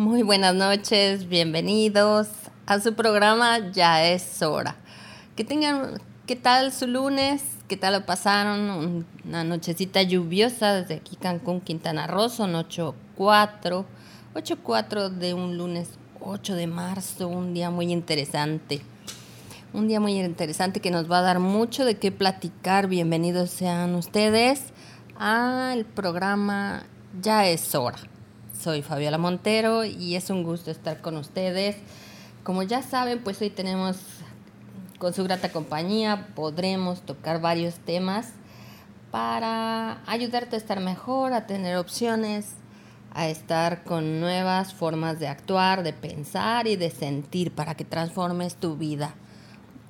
Muy buenas noches, bienvenidos a su programa Ya es hora. Que tengan, ¿qué tal su lunes? ¿Qué tal lo pasaron? Una nochecita lluviosa desde aquí Cancún, Quintana Roo, son 8.4, 8.4 de un lunes 8 de marzo, un día muy interesante. Un día muy interesante que nos va a dar mucho de qué platicar. Bienvenidos sean ustedes al programa Ya es hora. Soy Fabiola Montero y es un gusto estar con ustedes. Como ya saben, pues hoy tenemos con su grata compañía, podremos tocar varios temas para ayudarte a estar mejor, a tener opciones, a estar con nuevas formas de actuar, de pensar y de sentir para que transformes tu vida.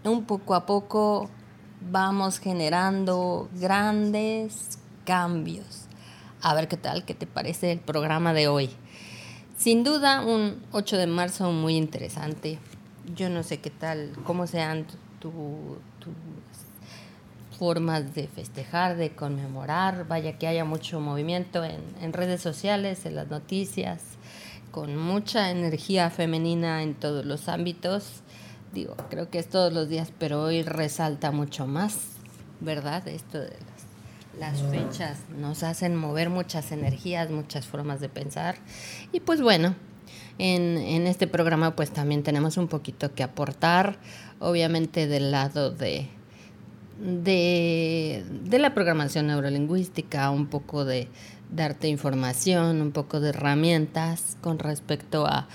Un poco a poco vamos generando grandes cambios a ver qué tal, qué te parece el programa de hoy. Sin duda, un 8 de marzo muy interesante. Yo no sé qué tal, cómo sean tus formas de festejar, de conmemorar. Vaya que haya mucho movimiento en, en redes sociales, en las noticias, con mucha energía femenina en todos los ámbitos. Digo, creo que es todos los días, pero hoy resalta mucho más, ¿verdad? Esto de las fechas nos hacen mover muchas energías, muchas formas de pensar. Y pues bueno, en, en, este programa pues también tenemos un poquito que aportar, obviamente del lado de, de, de la programación neurolingüística, un poco de darte información, un poco de herramientas con respecto a,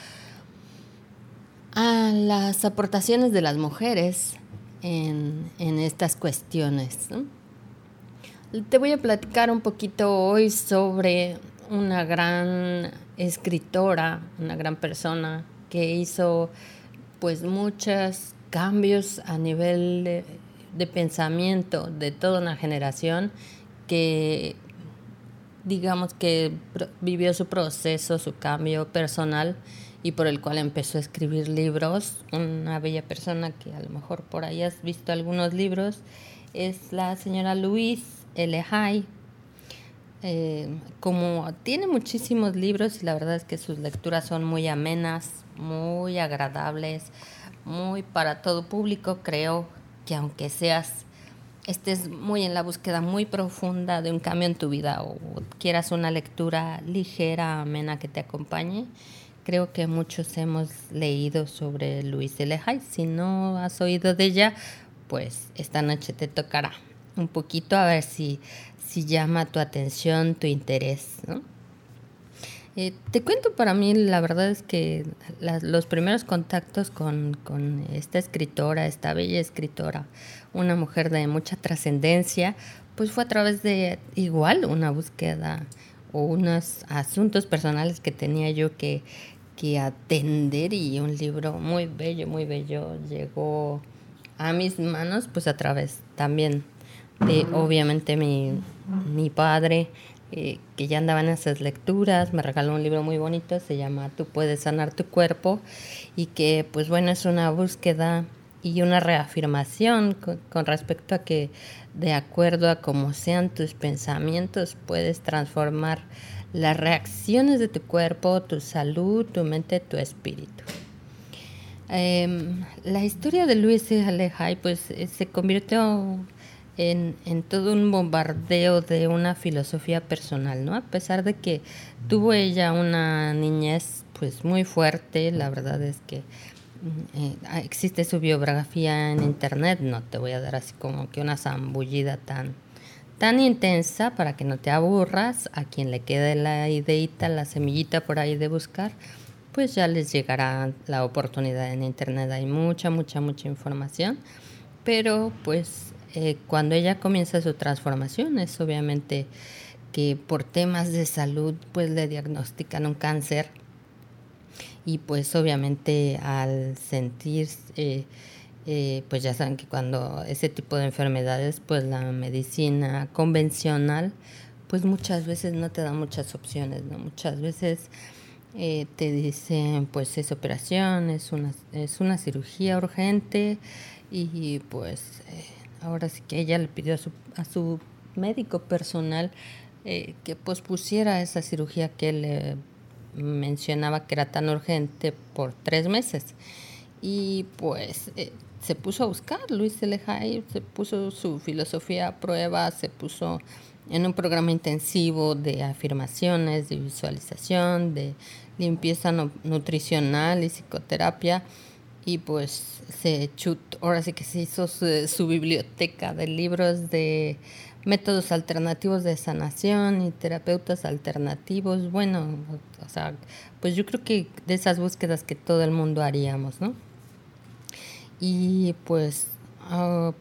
a las aportaciones de las mujeres en, en estas cuestiones. ¿no? Te voy a platicar un poquito hoy sobre una gran escritora, una gran persona que hizo pues muchos cambios a nivel de, de pensamiento de toda una generación que digamos que vivió su proceso, su cambio personal y por el cual empezó a escribir libros. Una bella persona que a lo mejor por ahí has visto algunos libros es la señora Louise Elehai. Eh, como tiene muchísimos libros y la verdad es que sus lecturas son muy amenas, muy agradables, muy para todo público, creo que aunque seas estés muy en la búsqueda muy profunda de un cambio en tu vida o quieras una lectura ligera, amena que te acompañe, creo que muchos hemos leído sobre Luis Elehai. Si no has oído de ella, pues esta noche te tocará un poquito a ver si, si llama tu atención, tu interés. Eh, te cuento, para mí la verdad es que los primeros contactos con, con, esta escritora, esta bella escritora, una mujer de mucha trascendencia, pues fue a través de igual una búsqueda o unos asuntos personales que tenía yo que, que atender y un libro muy bello, muy bello llegó a mis manos pues a través también obviamente mi, mi padre, eh, que ya andaba en esas lecturas, me regaló un libro muy bonito, se llama Tú puedes sanar tu cuerpo, y que pues bueno, es una búsqueda y una reafirmación con, respecto a que de acuerdo a cómo sean tus pensamientos, puedes transformar las reacciones de tu cuerpo, tu salud, tu mente, tu espíritu. Eh, la historia de Luis Alejay pues eh, se convirtió en, en, todo un bombardeo de una filosofía personal, ¿no? A pesar de que tuvo ella una niñez pues muy fuerte, la verdad es que mm, eh, existe su biografía en internet, no te voy a dar así como que una zambullida tan, tan intensa para que no te aburras, a quien le quede la ideita, la semillita por ahí de buscar, pues ya les llegará la oportunidad en internet, hay mucha, mucha, mucha información, pero pues eh, cuando ella comienza su transformación es obviamente que por temas de salud pues le diagnostican un cáncer y pues obviamente al sentir eh, eh, pues ya saben que cuando ese tipo de enfermedades pues la medicina convencional pues muchas veces no te da muchas opciones no muchas veces te dicen pues es operación es una es una cirugía urgente y pues ahora sí que ella le pidió a su, a su médico personal eh, que pospusiera esa cirugía que le mencionaba que era tan urgente por tres meses. Y pues eh, se puso a buscar, Luis Lejay se puso su filosofía a prueba, se puso en un programa intensivo de afirmaciones, de visualización, de limpieza nutricional y psicoterapia y pues se chutó, ahora sí que se hizo su, biblioteca de libros de métodos alternativos de sanación y terapeutas alternativos. Bueno, o sea, pues yo creo que de esas búsquedas que todo el mundo haríamos, ¿no? Y pues ah,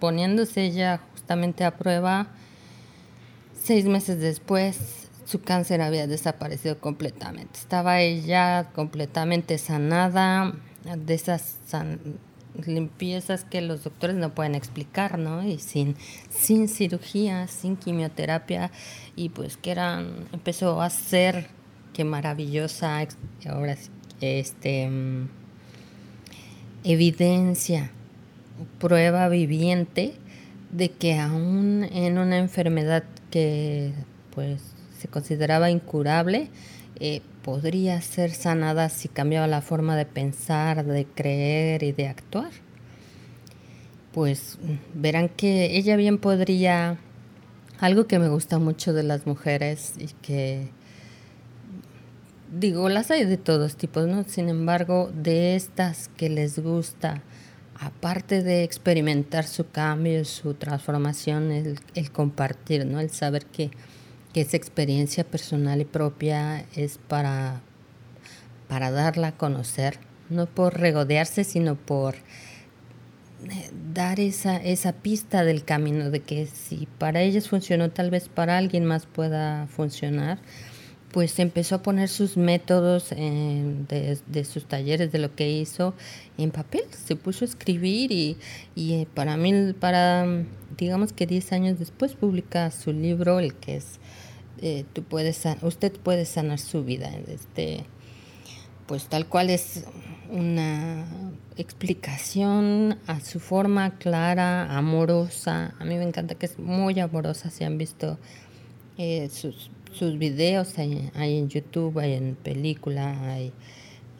poniéndose ya justamente a prueba, seis meses después su cáncer había desaparecido completamente. Estaba ella completamente sanada de esas limpiezas que los doctores no pueden explicar, ¿no? Y sin, sin cirugía, sin quimioterapia, y pues que eran, empezó a ser, qué maravillosa, ahora este, mm, evidencia, prueba viviente de que aún en una enfermedad que pues se consideraba incurable, eh, podría ser sanada si cambiaba la forma de pensar, de creer y de actuar. Pues verán que ella bien podría, algo que me gusta mucho de las mujeres y que digo, las hay de todos tipos, ¿no? Sin embargo, de estas que les gusta, aparte de experimentar su cambio, su transformación, el, el compartir, ¿no? El saber que que esa experiencia personal y propia es para, para darla a conocer, no por regodearse, sino por eh, dar esa, esa pista del camino de que si para ellas funcionó, tal vez para alguien más pueda funcionar, pues empezó a poner sus métodos de, de, sus talleres, de lo que hizo en papel, se puso a escribir y, y eh, para mí, para digamos que 10 años después publica su libro, el que es eh, tú puedes, usted puede sanar su vida. Este, pues tal cual es una explicación a su forma clara, amorosa. A mí me encanta que es muy amorosa. Si han visto eh, sus, sus videos, hay, en YouTube, hay en película, hay,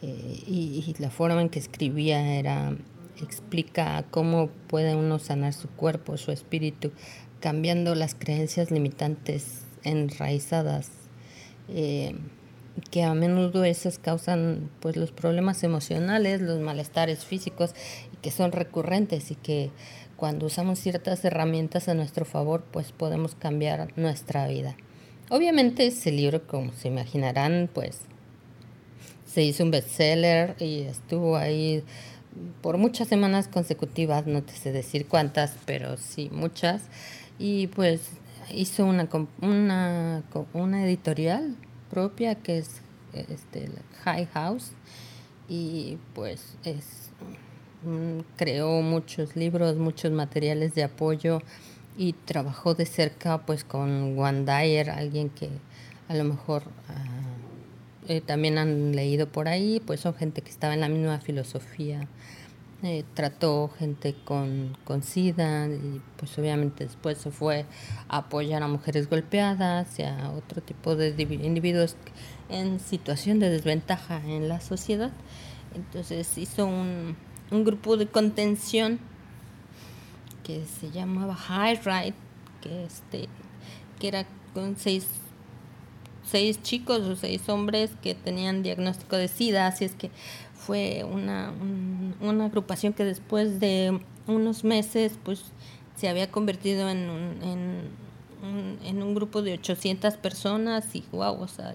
eh, y, y, la forma en que escribía era explica cómo puede uno sanar su cuerpo, su espíritu, cambiando las creencias limitantes enraizadas, eh, que a menudo esas causan pues los problemas emocionales, los malestares físicos, que son recurrentes y que cuando usamos ciertas herramientas a nuestro favor, pues podemos cambiar nuestra vida. Obviamente ese libro, como se imaginarán, pues se hizo un bestseller y estuvo ahí por muchas semanas consecutivas, no te sé decir cuántas, pero sí muchas. Y pues hizo una, una, una editorial propia que es este, High House y pues es mm, creó muchos libros, muchos materiales de apoyo y trabajó de cerca pues con Juan Dyer, alguien que a lo mejor ah, eh, también han leído por ahí, pues son gente que estaba en la misma filosofía eh, trató gente con, con SIDA y pues obviamente después se fue a apoyar a mujeres golpeadas y a otro tipo de individuos en situación de desventaja en la sociedad. Entonces hizo un, un grupo de contención que se llamaba High Ride, que, este, que era con seis, seis chicos o seis hombres que tenían diagnóstico de SIDA, así es que fue una, una agrupación que después de unos meses pues se había convertido en un, en, un grupo de 800 personas y wow, o sea,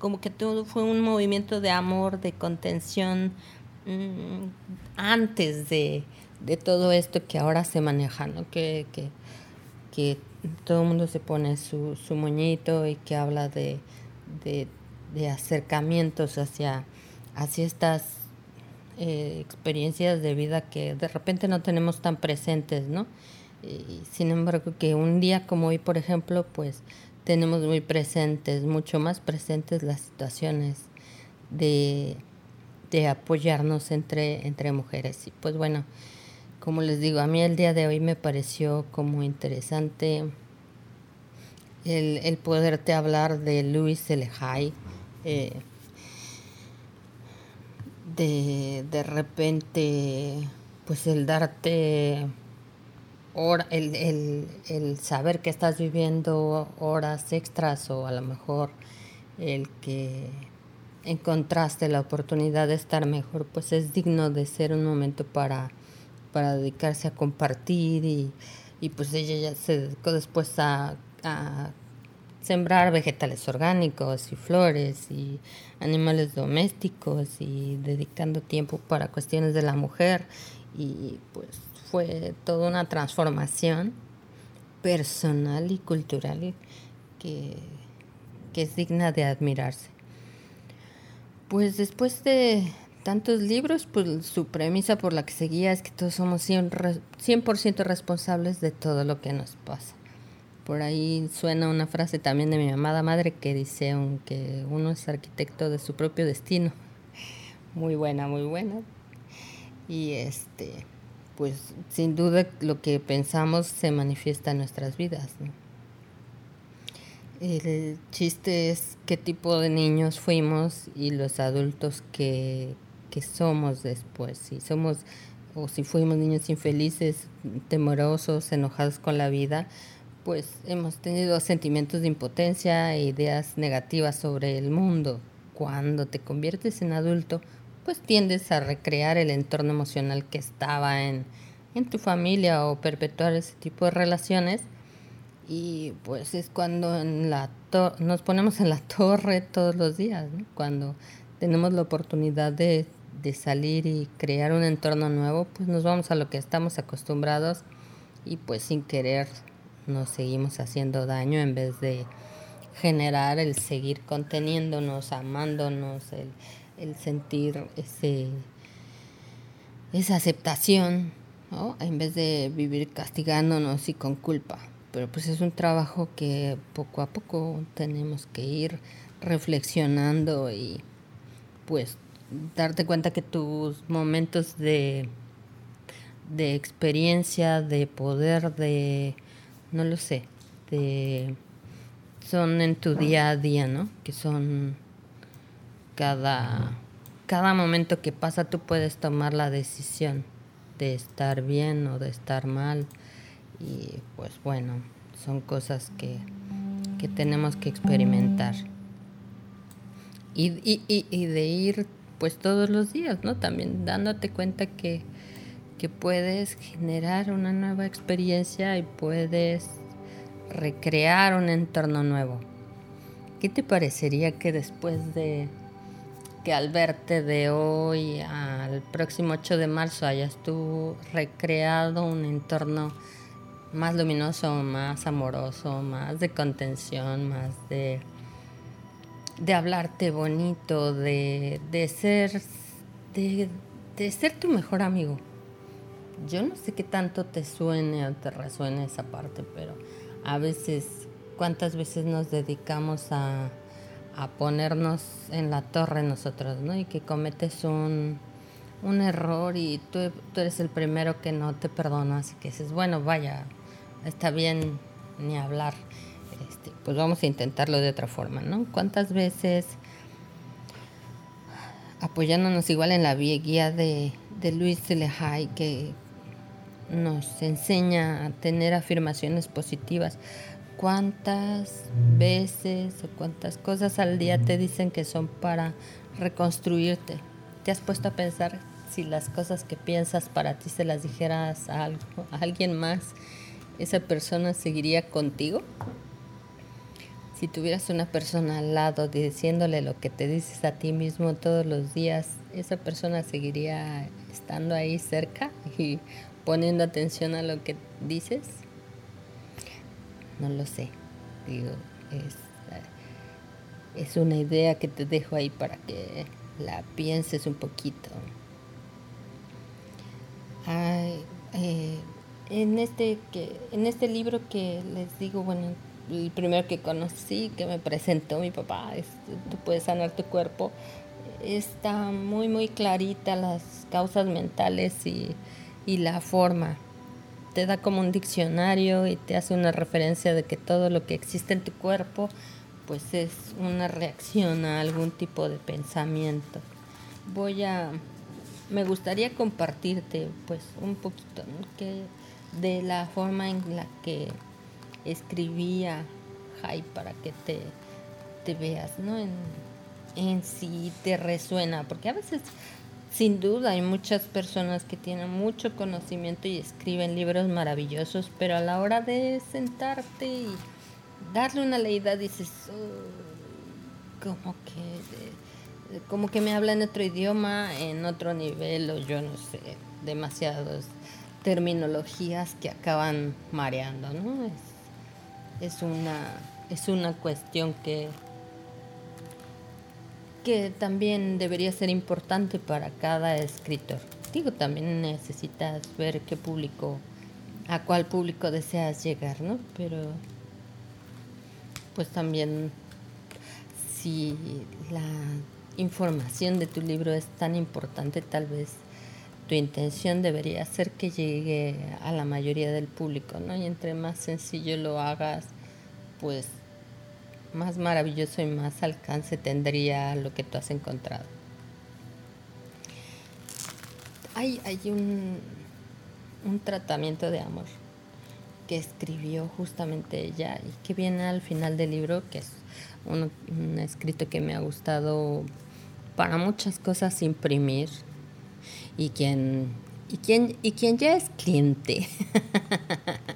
como que todo fue un movimiento de amor, de contención mm, antes de, de, todo esto que ahora se maneja, ¿no? Que, que, que todo el mundo se pone su, su moñito y que habla de, de, de acercamientos hacia hacia estas eh, experiencias de vida que de repente no tenemos tan presentes, ¿no? Sin embargo, que un día como hoy, por ejemplo, pues tenemos muy presentes, mucho más presentes las situaciones de, de apoyarnos entre, entre mujeres. Y pues bueno, como les digo, a mí el día de hoy me pareció como interesante el, el poderte hablar de Luis Elejay, eh, de, de repente, pues el darte el, el, el, saber que estás viviendo horas extras o a lo mejor el que encontraste la oportunidad de estar mejor, pues es digno de ser un momento para, para dedicarse a compartir y, y pues ella ya se dedicó después a, a sembrar vegetales orgánicos y flores y animales domésticos y dedicando tiempo para cuestiones de la mujer y pues fue toda una transformación personal y cultural que, es digna de admirarse. Pues después de tantos libros, pues su premisa por la que seguía es que todos somos 100%, responsables de todo lo que nos pasa. Por ahí suena una frase también de mi amada madre que dice que uno es arquitecto de su propio destino. Muy buena, muy buena. Y este pues sin duda lo que pensamos se manifiesta en nuestras vidas. El chiste es qué tipo de niños fuimos y los adultos que, que somos después. Si somos o si fuimos niños infelices, temorosos, enojados con la vida, pues hemos tenido sentimientos de impotencia e ideas negativas sobre el mundo. Cuando te conviertes en adulto, pues tiendes a recrear el entorno emocional que estaba en, tu familia o perpetuar ese tipo de relaciones. Y pues es cuando en la nos ponemos en la torre todos los días, cuando tenemos la oportunidad de, de salir y crear un entorno nuevo, pues nos vamos a lo que estamos acostumbrados y pues sin querer nos seguimos haciendo daño en vez de generar el seguir conteniéndonos, amándonos, el, el sentir ese, esa aceptación, en vez de vivir castigándonos y con culpa. Pero pues es un trabajo que poco a poco tenemos que ir reflexionando y pues darte cuenta que tus momentos de, de experiencia, de poder, de, no lo sé, son en tu día a día, ¿no? Que son cada, cada momento que pasa tú puedes tomar la decisión de estar bien o de estar mal. Y pues bueno, son cosas que, que tenemos que experimentar. Y, y, y, y, de ir pues todos los días, ¿no? También dándote cuenta que, que puedes generar una nueva experiencia y puedes recrear un entorno nuevo. ¿Qué te parecería que después de que al verte de hoy al próximo 8 de marzo hayas tú recreado un entorno más luminoso, más amoroso, más de contención, más de, de hablarte bonito, de, de ser de, de ser tu mejor amigo. Yo no sé qué tanto te suene o te resuene esa parte, pero a veces, ¿cuántas veces nos dedicamos a a ponernos en la torre nosotros, ¿no? Y que cometes un, un error y tú, tú, eres el primero que no te perdonas y que dices, bueno, vaya, está bien ni hablar, este, pues vamos a intentarlo de otra forma, ¿no? ¿Cuántas veces apoyándonos igual en la guía de, de Luis Lehigh que nos enseña a tener afirmaciones positivas, cuántas veces o cuántas cosas al día te dicen que son para reconstruirte. ¿Te has puesto a pensar si las cosas que piensas para ti se las dijeras a, algo, a alguien más, esa persona seguiría contigo? Si tuvieras una persona al lado diciéndole lo que te dices a ti mismo todos los días, ¿esa persona seguiría estando ahí cerca y poniendo atención a lo que dices? no lo sé. Digo, es, una idea que te dejo ahí para que la pienses un poquito. Eh, en, este que, en este libro que les digo, bueno, el primero que conocí, que me presentó mi papá, es, tú puedes sanar tu cuerpo, está muy, muy clarita las causas mentales y, y la forma te da como un diccionario y te hace una referencia de que todo lo que existe en tu cuerpo pues es una reacción a algún tipo de pensamiento. Voy a, me gustaría compartirte pues un poquito que de la forma en la que escribía Jai para que te, te veas, ¿no? En, en si te resuena, porque a veces sin duda hay muchas personas que tienen mucho conocimiento y escriben libros maravillosos, pero a la hora de sentarte y darle una leída dices, como que como que me habla en otro idioma, en otro nivel o yo no sé, demasiadas terminologías que acaban mareando, ¿no? Es, es una es una cuestión que que también debería ser importante para cada escritor. Digo, también necesitas ver qué público, a cuál público deseas llegar, ¿no? Pero pues también si la información de tu libro es tan importante, tal vez tu intención debería ser que llegue a la mayoría del público, ¿no? Y entre más sencillo lo hagas, pues más maravilloso y más alcance tendría lo que tú has encontrado. Hay, hay un, un tratamiento de amor que escribió justamente ella y que viene al final del libro, que es un, un escrito que me ha gustado para muchas cosas imprimir y quien y quien y quien ya es cliente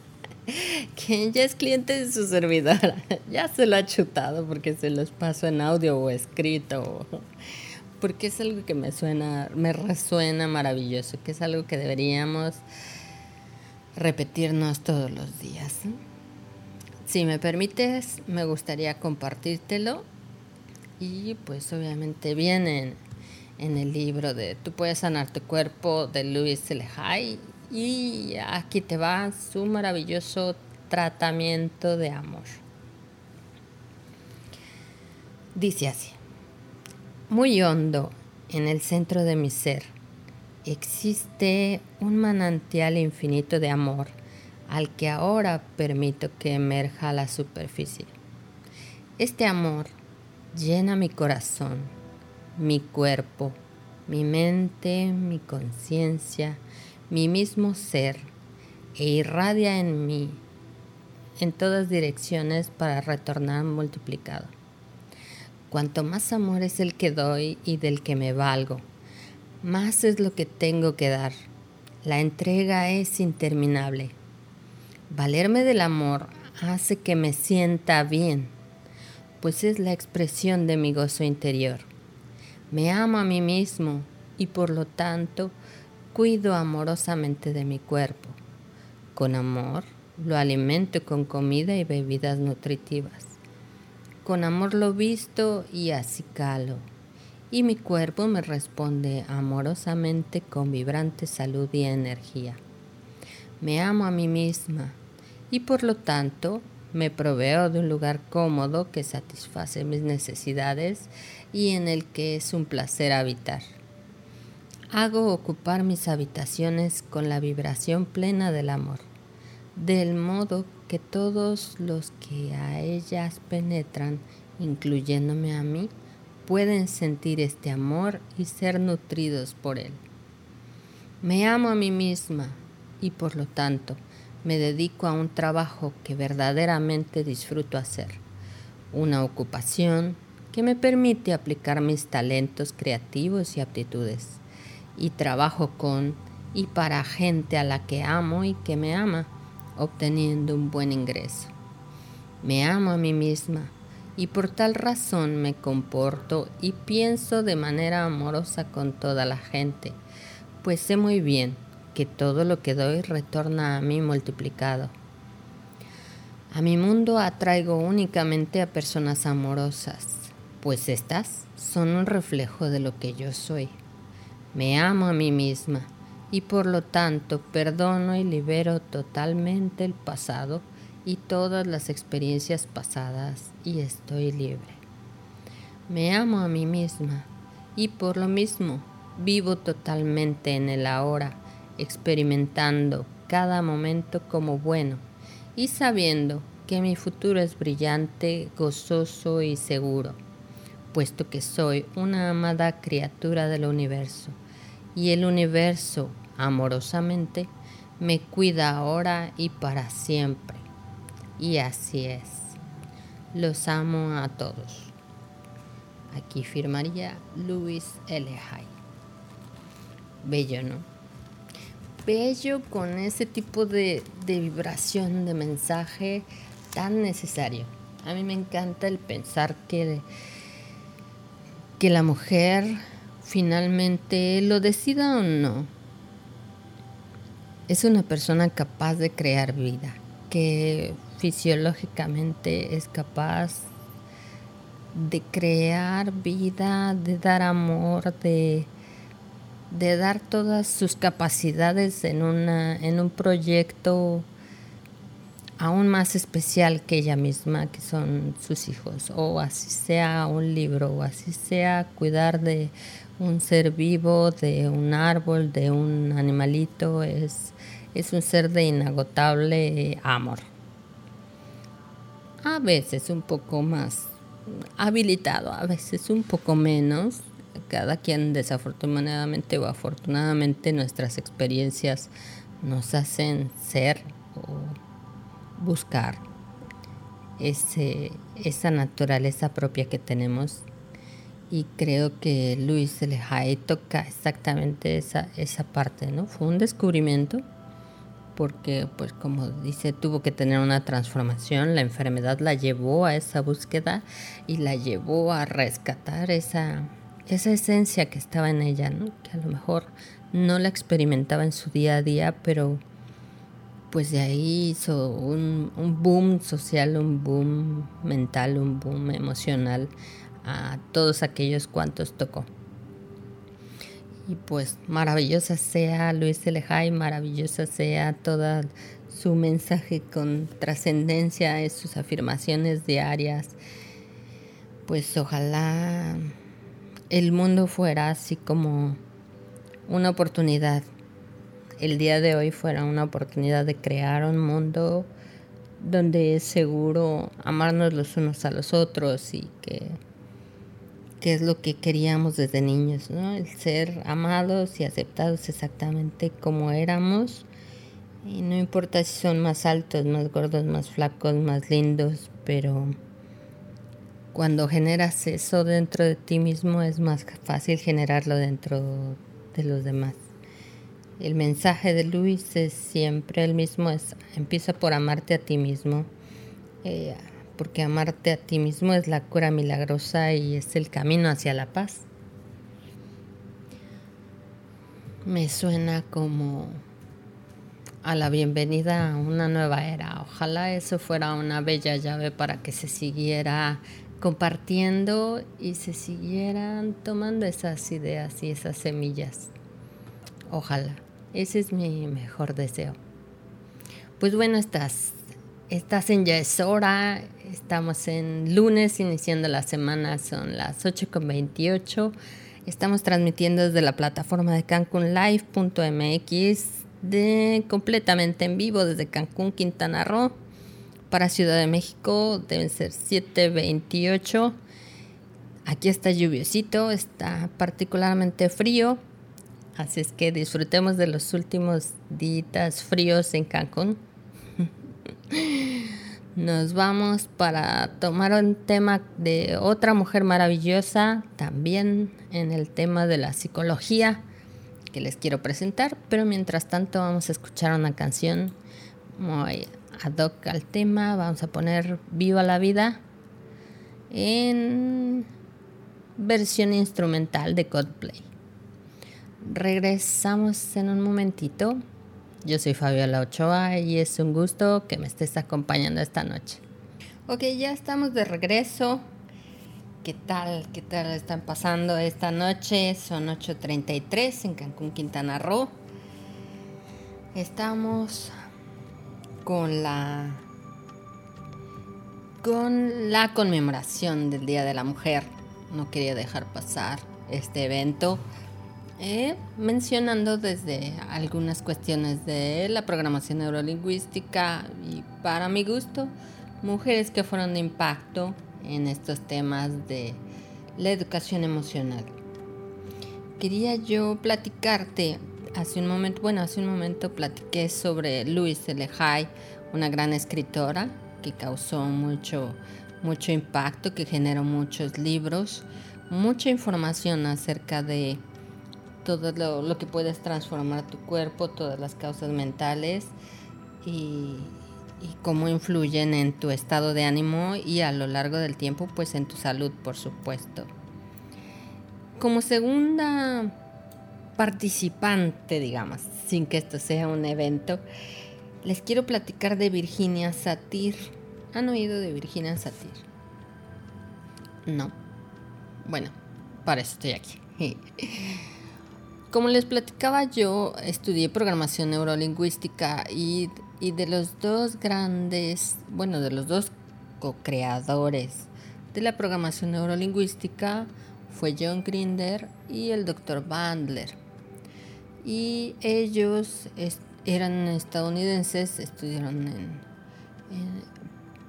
quien ya es cliente de su servidora, ya se lo ha chutado porque se los paso en audio o escrito, porque es algo que me suena, me resuena maravilloso, que es algo que deberíamos repetirnos todos los días. Si me permites, me gustaría compartírtelo y pues obviamente viene en, el libro de Tú puedes sanar tu cuerpo de Luis Lehigh y aquí te va su maravilloso tratamiento de amor. Dice así, muy hondo en el centro de mi ser existe un manantial infinito de amor al que ahora permito que emerja a la superficie. Este amor llena mi corazón, mi cuerpo, mi mente, mi conciencia, mi mismo ser e irradia en mí en todas direcciones para retornar multiplicado. Cuanto más amor es el que doy y del que me valgo, más es lo que tengo que dar. La entrega es interminable. Valerme del amor hace que me sienta bien, pues es la expresión de mi gozo interior. Me amo a mí mismo y por lo tanto cuido amorosamente de mi cuerpo. Con amor lo alimento con comida y bebidas nutritivas. Con amor lo visto y acicalo. Y mi cuerpo me responde amorosamente con vibrante salud y energía. Me amo a mí misma y por lo tanto me proveo de un lugar cómodo que satisface mis necesidades y en el que es un placer habitar. Hago ocupar mis habitaciones con la vibración plena del amor, del modo que todos los que a ellas penetran, incluyéndome a mí, pueden sentir este amor y ser nutridos por él. Me amo a mí misma y por lo tanto me dedico a un trabajo que verdaderamente disfruto hacer, una ocupación que me permite aplicar mis talentos creativos y aptitudes y trabajo con y para gente a la que amo y que me ama, obteniendo un buen ingreso. Me amo a mí misma y por tal razón me comporto y pienso de manera amorosa con toda la gente, pues sé muy bien que todo lo que doy retorna a mí multiplicado. A mi mundo atraigo únicamente a personas amorosas, pues estas son un reflejo de lo que yo soy. Me amo a mí misma y por lo tanto perdono y libero totalmente el pasado y todas las experiencias pasadas y estoy libre. Me amo a mí misma y por lo mismo vivo totalmente en el ahora, experimentando cada momento como bueno y sabiendo que mi futuro es brillante, gozoso y seguro, puesto que soy una amada criatura del universo y el universo, amorosamente, me cuida ahora y para siempre. Y así es. Los amo a todos. Aquí firmaría Luis L. Hay. Bello, ¿no? Bello con ese tipo de, de vibración, de mensaje tan necesario. A mí me encanta el pensar que, que la mujer finalmente lo decida o no. Es una persona capaz de crear vida, que fisiológicamente es capaz de crear vida, de dar amor, de, de dar todas sus capacidades en, una, en un proyecto aún más especial que ella misma, que son sus hijos, o así sea un libro, o así sea cuidar de un ser vivo, de un árbol, de un animalito, es, es un ser de inagotable amor. A veces un poco más habilitado, a veces un poco menos. Cada quien desafortunadamente o afortunadamente nuestras experiencias nos hacen ser o buscar ese, esa naturaleza propia que tenemos y creo que Luis Lehigh toca exactamente esa, esa parte, ¿no? Fue un descubrimiento porque, pues como dice, tuvo que tener una transformación, la enfermedad la llevó a esa búsqueda y la llevó a rescatar esa, esa esencia que estaba en ella, ¿no? Que a lo mejor no la experimentaba en su día a día, pero pues de ahí hizo un, boom social, un boom mental, un boom emocional a todos aquellos cuantos tocó. Y pues maravillosa sea Luis Elejay, maravillosa sea toda su mensaje con trascendencia, sus afirmaciones diarias. Pues ojalá el mundo fuera así como una oportunidad el día de hoy fuera una oportunidad de crear un mundo donde es seguro amarnos los unos a los otros y que, es lo que queríamos desde niños, ¿no? El ser amados y aceptados exactamente como éramos. Y no importa si son más altos, más gordos, más flacos, más lindos, pero cuando generas eso dentro de ti mismo es más fácil generarlo dentro de los demás. El mensaje de Luis es siempre el mismo, es empieza por amarte a ti mismo, eh, porque amarte a ti mismo es la cura milagrosa y es el camino hacia la paz. Me suena como a la bienvenida a una nueva era. Ojalá eso fuera una bella llave para que se siguiera compartiendo y se siguieran tomando esas ideas y esas semillas. Ojalá. Ese es mi mejor deseo. Pues bueno, estás, estás en ya es hora. Estamos en lunes, iniciando la semana, son las 8.28. Estamos transmitiendo desde la plataforma de cancunlive.mx de completamente en vivo desde Cancún, Quintana Roo. Para Ciudad de México deben ser 7.28. Aquí está lluviosito, está particularmente frío. Así es que disfrutemos de los últimos días fríos en Cancún. Nos vamos para tomar un tema de otra mujer maravillosa, también en el tema de la psicología que les quiero presentar, pero mientras tanto vamos a escuchar una canción muy ad hoc al tema, vamos a poner Viva la vida en versión instrumental de Coldplay. Regresamos en un momentito. Yo soy Fabiola Ochoa y es un gusto que me estés acompañando esta noche. Ok, ya estamos de regreso. ¿Qué tal? ¿Qué tal están pasando esta noche? Son 8.33 en Cancún, Quintana Roo. Estamos con la con la conmemoración del Día de la Mujer. No quería dejar pasar este evento eh, mencionando desde algunas cuestiones de la programación neurolingüística y para mi gusto mujeres que fueron de impacto en estos temas de la educación emocional. Quería yo platicarte hace un momento, bueno, hace un momento platiqué sobre Louise L. Hay, una gran escritora que causó mucho, mucho impacto, que generó muchos libros, mucha información acerca de todo lo, que puedes transformar tu cuerpo, todas las causas mentales y, y cómo influyen en tu estado de ánimo y a lo largo del tiempo, pues en tu salud, por supuesto. Como segunda participante, digamos, sin que esto sea un evento, les quiero platicar de Virginia Satir. ¿Han oído de Virginia Satir? No. Bueno, para eso estoy aquí. Como les platicaba yo, estudié programación neurolingüística y, y de los dos grandes, bueno, de los dos co-creadores de la programación neurolingüística fue John Grinder y el doctor Bandler. Y ellos eran estadounidenses, estudiaron en,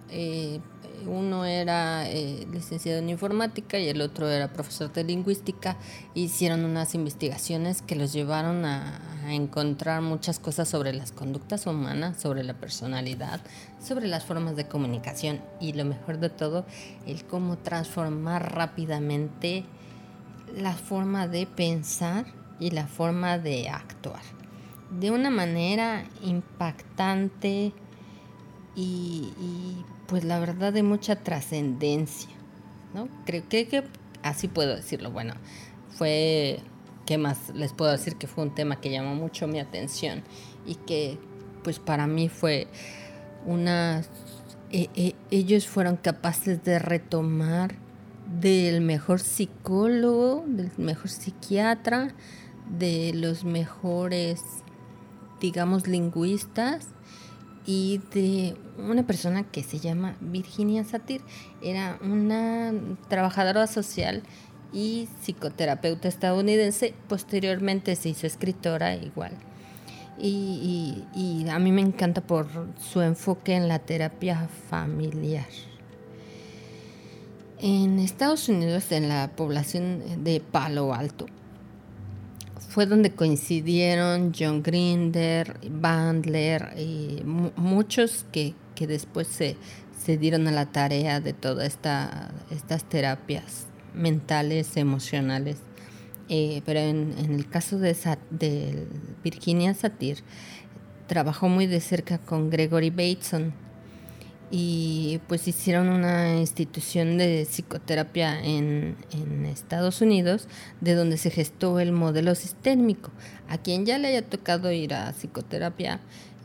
eh, uno era eh, licenciado en informática y el otro era profesor de lingüística. Hicieron unas investigaciones que los llevaron a, a, encontrar muchas cosas sobre las conductas humanas, sobre la personalidad, sobre las formas de comunicación y lo mejor de todo, el cómo transformar rápidamente la forma de pensar y la forma de actuar. De una manera impactante y, pues la verdad de mucha trascendencia. ¿no? Creo que, así puedo decirlo. Bueno, fue, ¿qué más les puedo decir? Que fue un tema que llamó mucho mi atención y que pues para mí fue una... E, e, ellos fueron capaces de retomar del mejor psicólogo, del mejor psiquiatra, de los mejores, digamos, lingüistas y de una persona que se llama Virginia Satir. Era una trabajadora social y psicoterapeuta estadounidense. Posteriormente se hizo escritora igual. Y, a mí me encanta por su enfoque en la terapia familiar. En Estados Unidos, en la población de Palo Alto, fue donde coincidieron John Grinder, Bandler y muchos que, después se, se, dieron a la tarea de todas esta, estas terapias mentales, emocionales. Eh, pero en, el caso de, de Virginia Satir, trabajó muy de cerca con Gregory Bateson, y pues hicieron una institución de psicoterapia en, Estados Unidos de donde se gestó el modelo sistémico. A quien ya le haya tocado ir a psicoterapia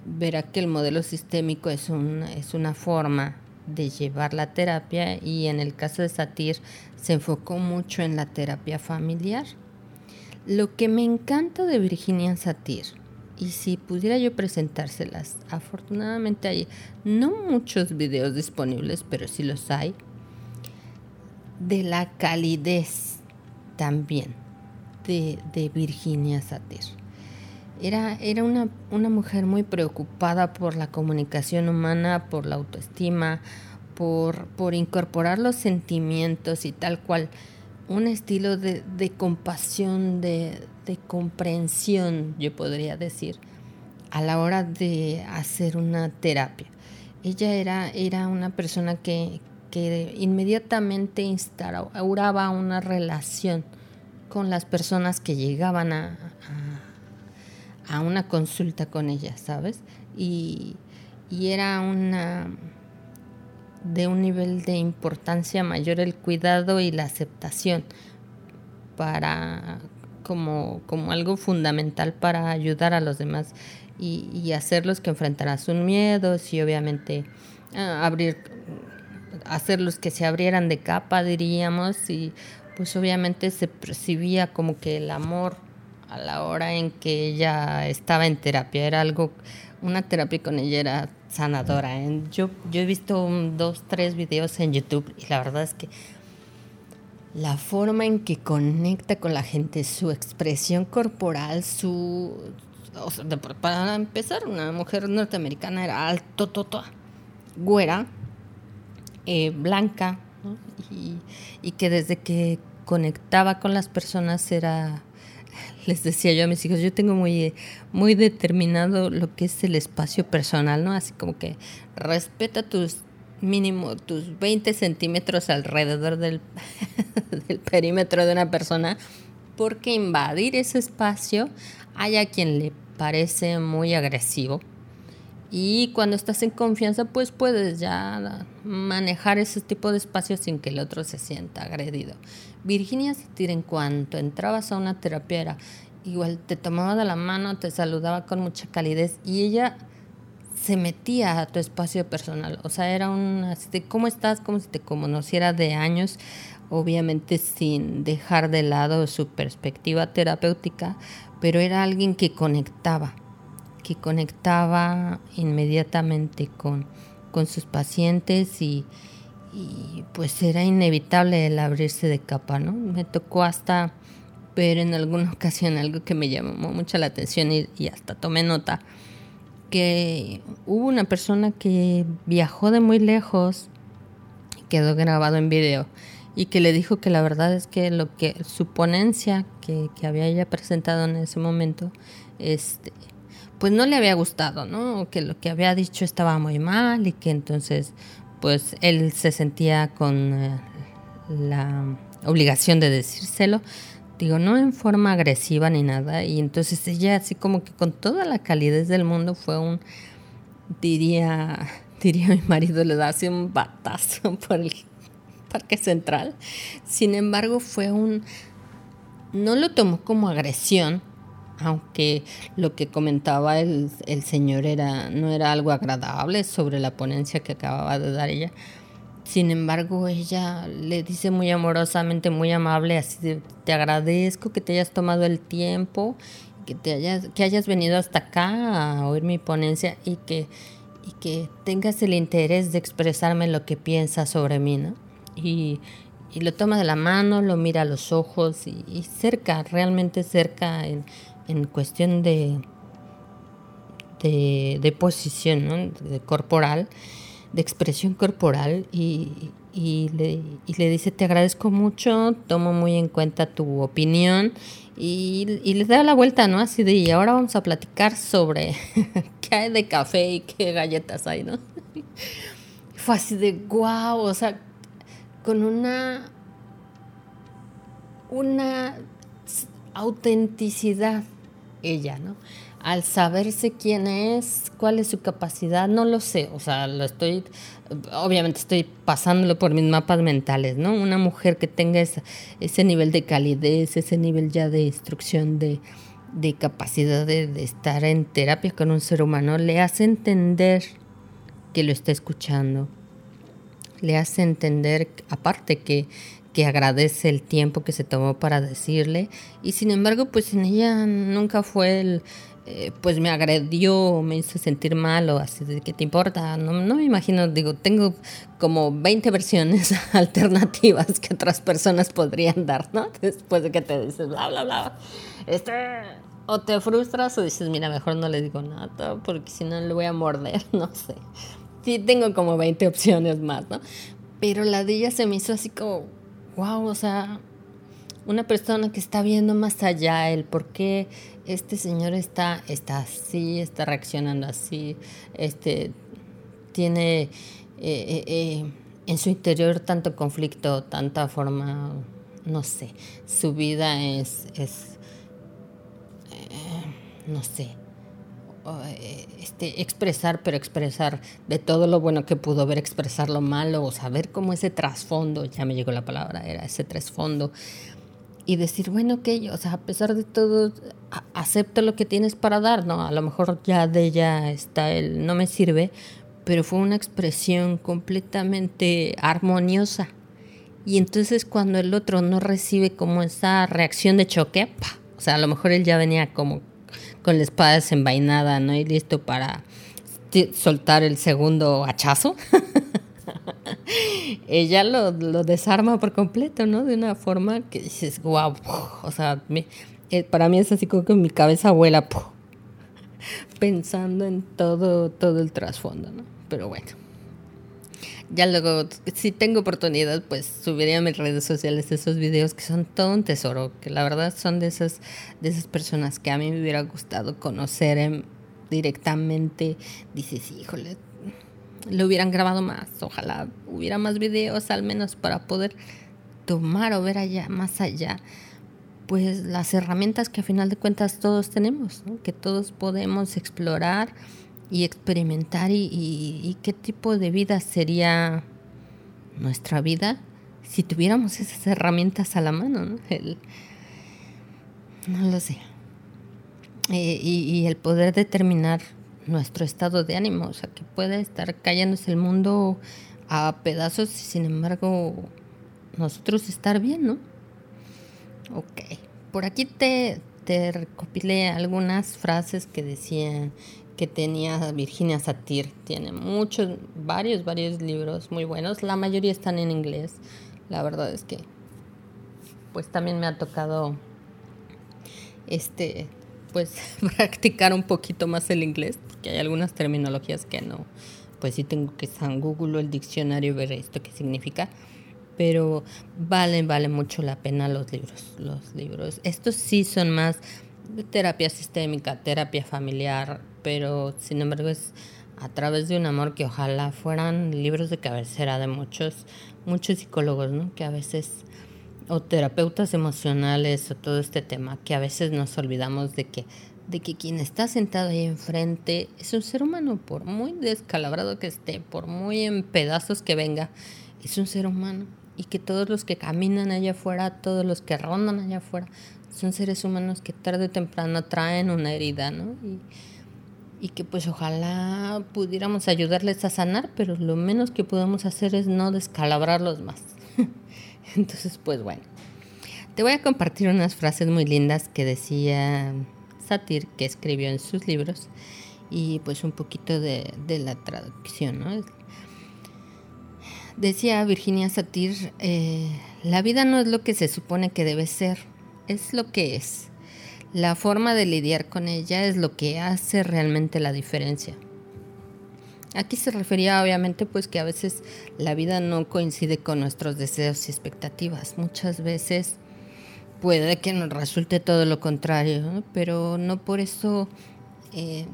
verá que el modelo sistémico es, un, es una forma de llevar la terapia y en el caso de Satir se enfocó mucho en la terapia familiar. Lo que me encanta de Virginia Satir y si pudiera yo presentárselas, afortunadamente hay no muchos videos disponibles, pero sí los hay, de la calidez también de, Virginia Satir. Era, era una, una, mujer muy preocupada por la comunicación humana, por la autoestima, por, por incorporar los sentimientos y tal cual un estilo de, de compasión, de, de comprensión, yo podría decir, a la hora de hacer una terapia. Ella era, era una persona que, que inmediatamente instauraba una relación con las personas que llegaban a, a, una consulta con ella, ¿sabes? Y, y era una de un nivel de importancia mayor el cuidado y la aceptación para como, como algo fundamental para ayudar a los demás y, y hacerlos que enfrentaran sus miedos y obviamente ah, abrir, hacerlos que se abrieran de capa, diríamos, y pues obviamente se percibía como que el amor a la hora en que ella estaba en terapia era algo, una terapia con ella era sanadora. ¿eh? Yo, yo he visto dos, tres videos en YouTube y la verdad es que la forma en que conecta con la gente, su expresión corporal, su... para empezar, una mujer norteamericana era alto, toto, güera, eh, blanca y, que desde que conectaba con las personas era, les decía yo a mis hijos, yo tengo muy, muy determinado lo que es el espacio personal, ¿no? Así como que respeta tus mínimo tus 20 centímetros alrededor del, del perímetro de una persona, porque invadir ese espacio hay a quien le parece muy agresivo y cuando estás en confianza, pues puedes ya manejar ese tipo de espacios sin que el otro se sienta agredido. Virginia Satir, en cuanto entrabas a una terapia, igual te tomaba de la mano, te saludaba con mucha calidez y ella se metía a tu espacio personal. O sea, era un de cómo estás, como si te conociera de años, obviamente sin dejar de lado su perspectiva terapéutica, pero era alguien que conectaba que conectaba inmediatamente con, con sus pacientes y, pues era inevitable el abrirse de capa, ¿no? Me tocó hasta ver en alguna ocasión algo que me llamó mucho la atención y, y hasta tomé nota, que hubo una persona que viajó de muy lejos, quedó grabado en video, y que le dijo que la verdad es que lo que su ponencia que, que había ella presentado en ese momento, este, pues no le había gustado, ¿no? Que lo que había dicho estaba muy mal y que entonces pues él se sentía con eh, la obligación de decírselo. Digo, no en forma agresiva ni nada. Y entonces ella así como que con toda la calidez del mundo fue un, diría, diría mi marido, le da así un batazo por el parque central. Sin embargo, fue un, no lo tomó como agresión, aunque lo que comentaba el, el, señor era, no era algo agradable sobre la ponencia que acababa de dar ella. Sin embargo, ella le dice muy amorosamente, muy amable, así de, te agradezco que te hayas tomado el tiempo, que, te hayas, que hayas venido hasta acá a oír mi ponencia y que, y que tengas el interés de expresarme lo que piensas sobre mí, ¿no? Y, y lo toma de la mano, lo mira a los ojos y, y cerca, realmente cerca, en, en cuestión de, de, posición de corporal, de expresión corporal y, le, dice, te agradezco mucho, tomo muy en cuenta tu opinión y, y le da la vuelta, ¿no? Así de, y ahora vamos a platicar sobre qué hay de café y qué galletas hay, ¿no? Fue así de, wow, o sea, con una, una autenticidad ella, ¿no? Al saberse quién es, cuál es su capacidad, no lo sé, o sea, lo estoy, obviamente estoy pasándolo por mis mapas mentales, ¿no? Una mujer que tenga ese, nivel de calidez, ese nivel ya de instrucción, de, capacidad de, de estar en terapia con un ser humano, le hace entender que lo está escuchando, le hace entender, aparte que que agradece el tiempo que se tomó para decirle. Y sin embargo pues en ella nunca fue el eh, pues me agredió, me hizo sentir mal o así que te importa, no, no me imagino, digo, tengo como 20 versiones alternativas que otras personas podrían dar, ¿no? Después de que te dices bla, bla, bla. Este, o te frustras o dices, mira, mejor no le digo nada porque si no le voy a morder, no sé. Sí, tengo como 20 opciones más, ¿no? Pero la de ella se me hizo así como, wow, o sea, una persona que está viendo más allá, el por qué este señor está, está así, está reaccionando así, este, tiene eh, eh, eh, en su interior tanto conflicto, tanta forma, no sé, su vida es, es no sé, este, expresar, pero expresar de todo lo bueno que pudo ver, expresar lo malo, o saber cómo ese trasfondo, ya me llegó la palabra, era ese trasfondo, y decir, bueno, que o sea, a pesar de todo, acepto lo que tienes para dar, ¿no? A lo mejor ya de ella está el no me sirve, pero fue una expresión completamente armoniosa. Y entonces cuando el otro no recibe como esa reacción de choque, o sea, a lo mejor él ya venía como con la espada desenvainada, ¿no? Y listo para soltar el segundo hachazo. Ella lo, desarma por completo, ¿no? De una forma que dices, wow, o sea, eh, para mí es así como que mi cabeza vuela pensando en todo, todo el trasfondo, ¿no? Pero bueno. ya luego, si tengo oportunidad, pues subiré a mis redes sociales esos videos que son todo un tesoro, que la verdad son de esas, de esas personas que a mí me hubiera gustado conocer directamente. Dices, híjole, lo hubieran grabado más, ojalá hubiera más videos al menos para poder tomar o ver allá, más allá, pues las herramientas que a final de cuentas todos tenemos, que todos podemos explorar y experimentar y, qué tipo de vida sería nuestra vida si tuviéramos esas herramientas a la mano. No, no lo sé. Eh, y, el poder determinar nuestro estado de ánimo, o sea, que puede estar cayéndose el mundo a pedazos y sin embargo nosotros estar bien, ¿no? Ok, por aquí te, te recopilé algunas frases que decían que tenía Virginia Satir. Tiene muchos, varios, varios libros muy buenos. La mayoría están en inglés. La verdad es que, pues también me ha tocado, este, pues practicar un poquito más el inglés, porque hay algunas terminologías que no, pues sí tengo que estar en Google el diccionario ver esto qué significa. Pero valen, vale mucho la pena los libros. Los libros. Estos sí son más terapia sistémica, terapia familiar, pero sin embargo es a través de un amor que ojalá fueran libros de cabecera de muchos, muchos psicólogos, ¿no? Que a veces, o terapeutas emocionales, o todo este tema, que a veces nos olvidamos de que, de que quien está sentado ahí enfrente es un ser humano, por muy descalabrado que esté, por muy en pedazos que venga, es un ser humano. Y que todos los que caminan allá afuera, todos los que rondan allá afuera, son seres humanos que tarde o temprano traen una herida, ¿no? Y, y que pues ojalá pudiéramos ayudarles a sanar, pero lo menos que podemos hacer es no descalabrarlos más. Entonces, pues bueno, te voy a compartir unas frases muy lindas que decía Satir, que escribió en sus libros, y pues un poquito de, la traducción. Decía Virginia Satir, eh, la vida no es lo que se supone que debe ser, es lo que es. La forma de lidiar con ella es lo que hace realmente la diferencia. Aquí se refería obviamente pues que a veces la vida no coincide con nuestros deseos y expectativas. Muchas veces puede que nos resulte todo lo contrario, pero no por eso eh,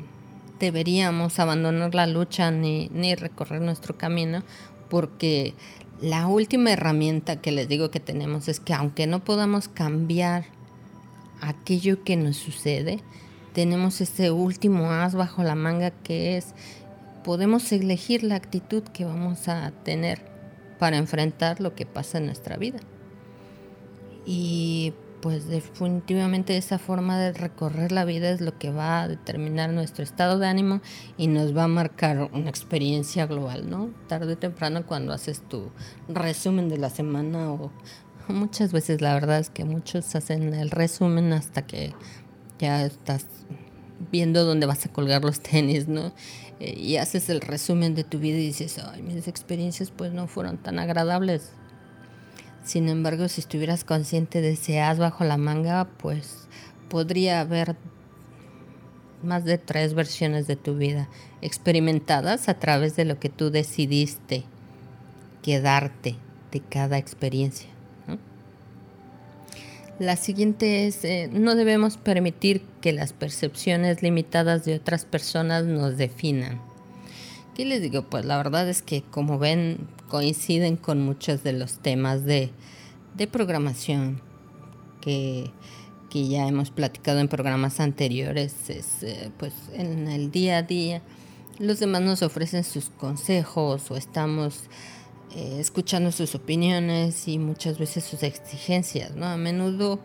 deberíamos abandonar la lucha ni, ni recorrer nuestro camino, porque la última herramienta que les digo que tenemos es que aunque no podamos cambiar aquello que nos sucede, tenemos ese último as bajo la manga que es, podemos elegir la actitud que vamos a tener para enfrentar lo que pasa en nuestra vida. Y pues definitivamente esa forma de recorrer la vida es lo que va a determinar nuestro estado de ánimo y nos va a marcar una experiencia global, ¿no? Tarde o temprano cuando haces tu resumen de la semana o Muchas veces la verdad es que muchos hacen el resumen hasta que ya estás viendo dónde vas a colgar los tenis, ¿no? Eh, y haces el resumen de tu vida y dices, ay, mis experiencias pues no fueron tan agradables. Sin embargo, si estuvieras consciente de ese as bajo la manga, pues podría haber más de tres versiones de tu vida experimentadas a través de lo que tú decidiste quedarte de cada experiencia. La siguiente es, eh, no debemos permitir que las percepciones limitadas de otras personas nos definan. ¿Qué les digo? Pues la verdad es que como ven coinciden con muchos de los temas de, programación que, ya hemos platicado en programas anteriores. Eh, pues en el día a día los demás nos ofrecen sus consejos o estamos eh, escuchando sus opiniones y muchas veces sus exigencias, ¿no? A menudo,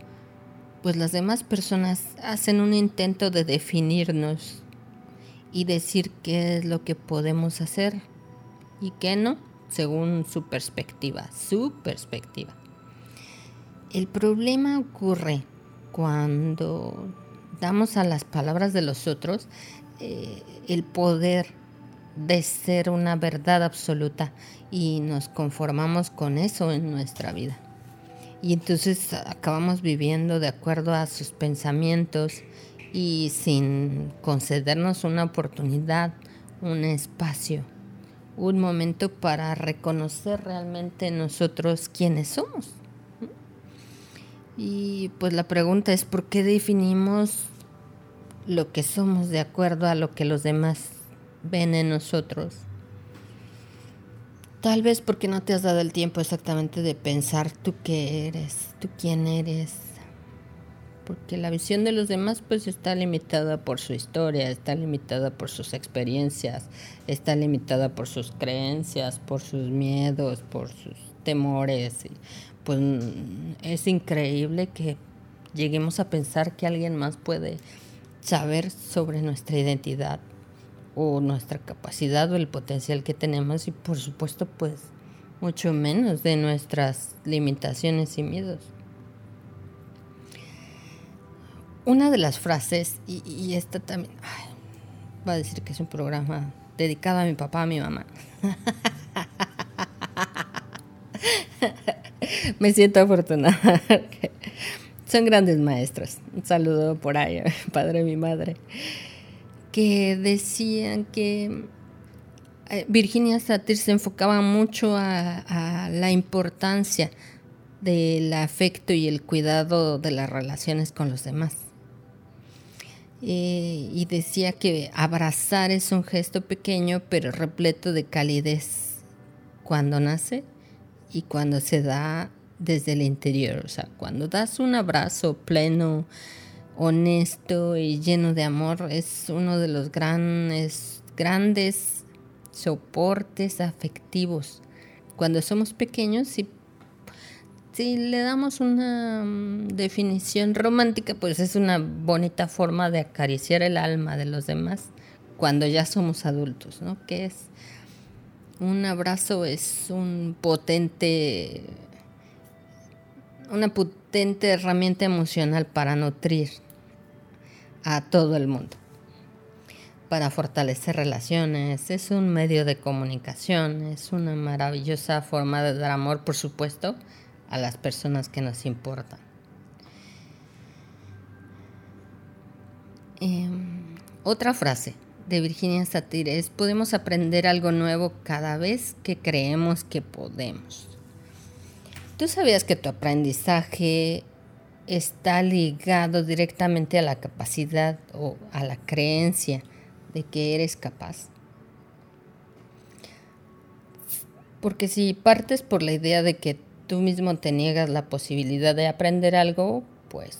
pues las demás personas hacen un intento de definirnos y decir qué es lo que podemos hacer y qué no, según su perspectiva, su perspectiva. El problema ocurre cuando damos a las palabras de los otros eh, el poder de ser una verdad absoluta y nos conformamos con eso en nuestra vida. Y entonces acabamos viviendo de acuerdo a sus pensamientos y sin concedernos una oportunidad, un espacio un momento para reconocer realmente nosotros quiénes somos. Y pues la pregunta es, ¿por qué definimos lo que somos de acuerdo a lo que los demás ven en nosotros? Tal vez porque no te has dado el tiempo exactamente de pensar tú qué eres, tú quién eres. Porque la visión de los demás pues está limitada por su historia, está limitada por sus experiencias, está limitada por sus creencias, por sus miedos, por sus temores. Pues es increíble que lleguemos a pensar que alguien más puede saber sobre nuestra identidad o nuestra capacidad o el potencial que tenemos y por supuesto pues mucho menos de nuestras limitaciones y miedos. Una de las frases, y, esta también, va a decir que es un programa dedicado a mi papá, a mi mamá. Me siento afortunada. Son grandes maestros. Un saludo por ahí, padre mi madre. Que decían que eh, Virginia Satir se enfocaba mucho a, la importancia del afecto y el cuidado de las relaciones con los demás. Eh, y decía que abrazar es un gesto pequeño pero repleto de calidez cuando nace y cuando se da desde el interior. O sea, cuando das un abrazo pleno, honesto y lleno de amor, es uno de los grandes, grandes soportes afectivos. Cuando somos pequeños, si, si le damos una mm, definición romántica, pues es una bonita forma de acariciar el alma de los demás cuando ya somos adultos, ¿no? Que es un abrazo es un potente una potente herramienta emocional para nutrir a todo el mundo, para fortalecer relaciones, es un medio de comunicación, es una maravillosa forma de dar amor, por supuesto, a las personas que nos importan. Em, otra frase de Virginia Satir es, podemos aprender algo nuevo cada vez que creemos que podemos. ¿Tú sabías que tu aprendizaje está ligado directamente a la capacidad o a la creencia de que eres capaz? Porque si partes por la idea de que tú mismo te niegas la posibilidad de aprender algo, pues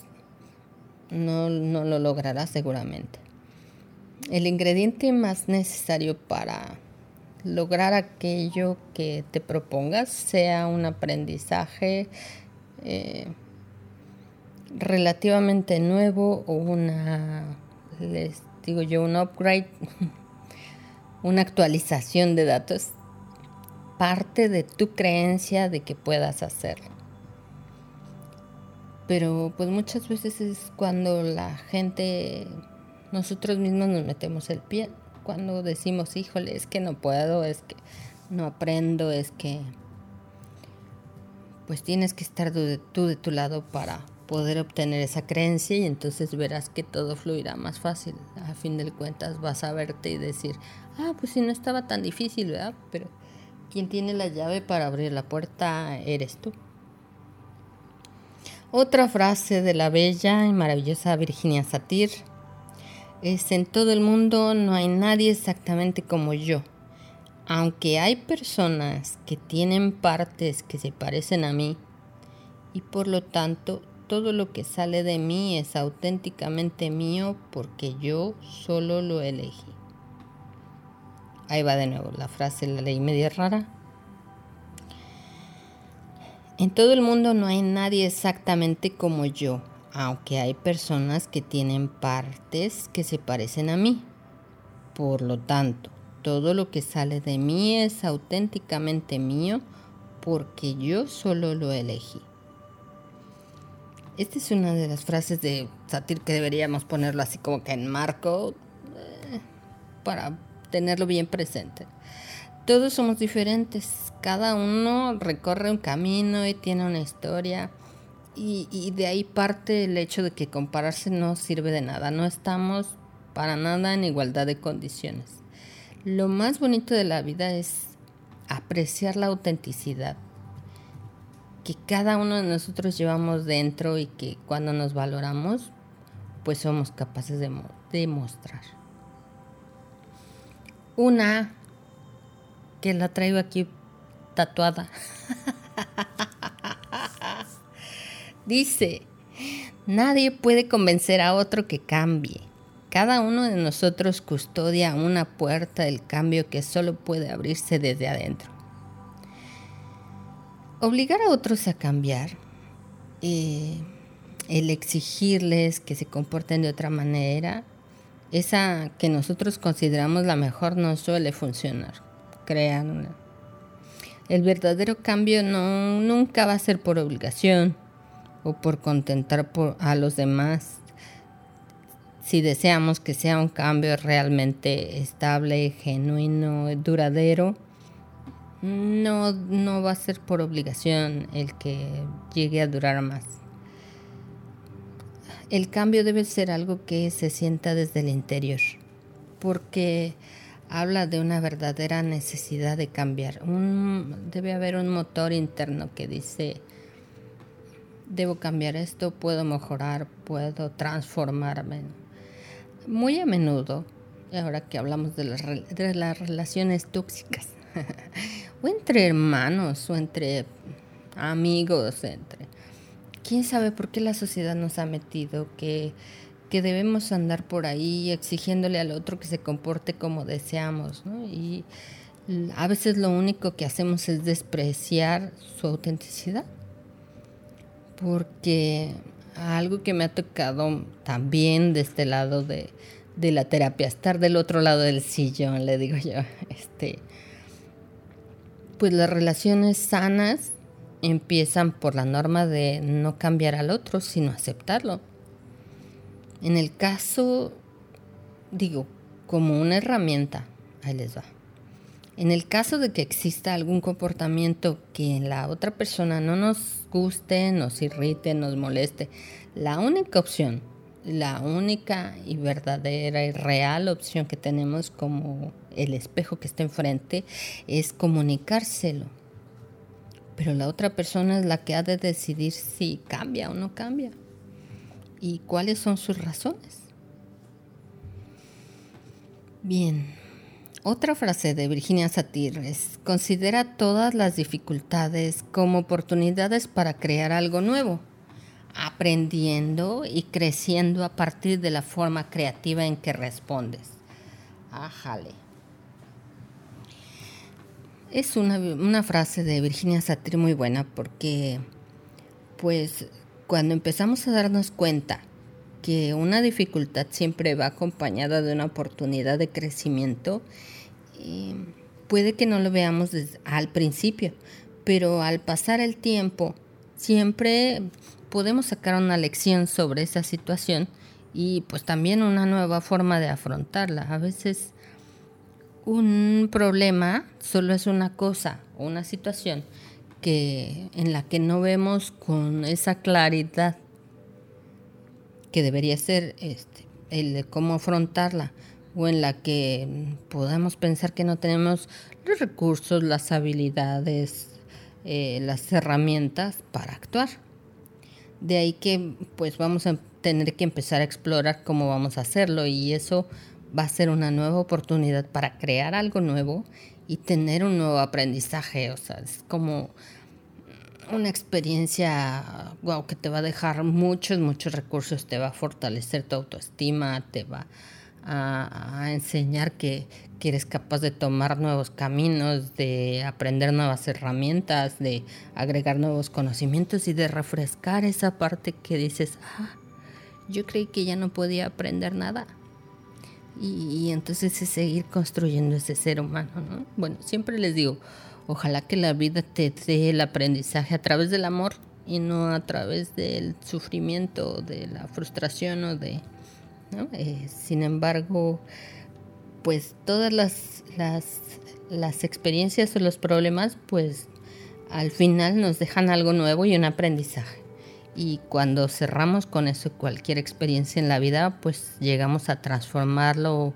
no, no lo lograrás seguramente. El ingrediente más necesario para lograr aquello que te propongas, sea un aprendizaje eh, relativamente nuevo o una, les digo yo, un upgrade, una actualización de datos, parte de tu creencia de que puedas hacerlo. Pero pues muchas veces es cuando la gente, nosotros mismos nos metemos el pie cuando decimos, híjole, es que no puedo, es que no aprendo, es que pues tienes que estar tú de, tu lado para poder obtener esa creencia y entonces verás que todo fluirá más fácil. A fin de cuentas vas a verte y decir, ah, pues si no estaba tan difícil, ¿verdad? Pero quien tiene la llave para abrir la puerta eres tú. Otra frase de la bella y maravillosa Virginia Satir es en todo el mundo no hay nadie exactamente como yo. Aunque hay personas que tienen partes que se parecen a mí y por lo tanto todo lo que sale de mí es auténticamente mío porque yo solo lo elegí. Ahí va de nuevo la frase, la ley media rara. En todo el mundo no hay nadie exactamente como yo, aunque hay personas que tienen partes que se parecen a mí. Por lo tanto, todo lo que sale de mí es auténticamente mío porque yo solo lo elegí. Esta es una de las frases de Satir que deberíamos ponerlo así como que en marco eh, para tenerlo bien presente. Todos somos diferentes, cada uno recorre un camino y tiene una historia y, de ahí parte el hecho de que compararse no sirve de nada. No estamos para nada en igualdad de condiciones. Lo más bonito de la vida es apreciar la autenticidad que cada uno de nosotros llevamos dentro y que cuando nos valoramos, pues somos capaces de, demostrar. Una que la traigo aquí tatuada. Dice, nadie puede convencer a otro que cambie. Cada uno de nosotros custodia una puerta del cambio que solo puede abrirse desde adentro. Obligar a otros a cambiar, eh, el exigirles que se comporten de otra manera, esa que nosotros consideramos la mejor no suele funcionar. Créanme. El verdadero cambio no, nunca va a ser por obligación o por contentar a los demás si deseamos que sea un cambio realmente estable, genuino, duradero, no, no va a ser por obligación el que llegue a durar más. El cambio debe ser algo que se sienta desde el interior, porque habla de una verdadera necesidad de cambiar. debe haber un motor interno que dice, debo cambiar esto, puedo mejorar, puedo transformarme muy a menudo, ahora que hablamos de las, de las relaciones tóxicas, o entre hermanos, o entre amigos, entre... ¿Quién sabe por qué la sociedad nos ha metido que, que debemos andar por ahí exigiéndole al otro que se comporte como deseamos? Y a veces lo único que hacemos es despreciar su autenticidad. Porque algo que me ha tocado también de este lado de, la terapia, estar del otro lado del sillón, le digo yo, este, pues las relaciones sanas empiezan por la norma de no cambiar al otro, sino aceptarlo. En el caso, digo, como una herramienta, ahí les va. En el caso de que exista algún comportamiento que en la otra persona no nos guste, nos irrite, nos moleste, la única opción, la única y verdadera y real opción que tenemos como el espejo que está enfrente es comunicárselo. Pero la otra persona es la que ha de decidir si cambia o no cambia y cuáles son sus razones. Bien, otra frase de Virginia Satir es, considera todas las dificultades como oportunidades para crear algo nuevo, aprendiendo y creciendo a partir de la forma creativa en que respondes. Ájale. Es una, una frase de Virginia Satir muy buena porque, pues, cuando empezamos a darnos cuenta que una dificultad siempre va acompañada de una oportunidad de crecimiento, puede que no lo veamos al principio, pero al pasar el tiempo siempre podemos sacar una lección sobre esa situación y pues también una nueva forma de afrontarla. A veces un problema solo es una cosa una situación que en la que no vemos con esa claridad que debería ser este, el de cómo afrontarla o en la que podamos pensar que no tenemos los recursos, las habilidades, eh, las herramientas para actuar. De ahí que pues vamos a tener que empezar a explorar cómo vamos a hacerlo y eso va a ser una nueva oportunidad para crear algo nuevo y tener un nuevo aprendizaje. O sea, es como una experiencia wow, que te va a dejar muchos, muchos recursos, te va a fortalecer tu autoestima, te va a, enseñar que, eres capaz de tomar nuevos caminos, de aprender nuevas herramientas, de agregar nuevos conocimientos y de refrescar esa parte que dices, ah, yo creí que ya no podía aprender nada. Y, entonces es seguir construyendo ese ser humano, ¿no? Bueno, siempre les digo, ojalá que la vida te dé el aprendizaje a través del amor y no a través del sufrimiento, de la frustración o de, eh, sin embargo, pues todas las, las, experiencias o los problemas, pues al final nos dejan algo nuevo y un aprendizaje. Y cuando cerramos con eso cualquier experiencia en la vida, pues llegamos a transformarlo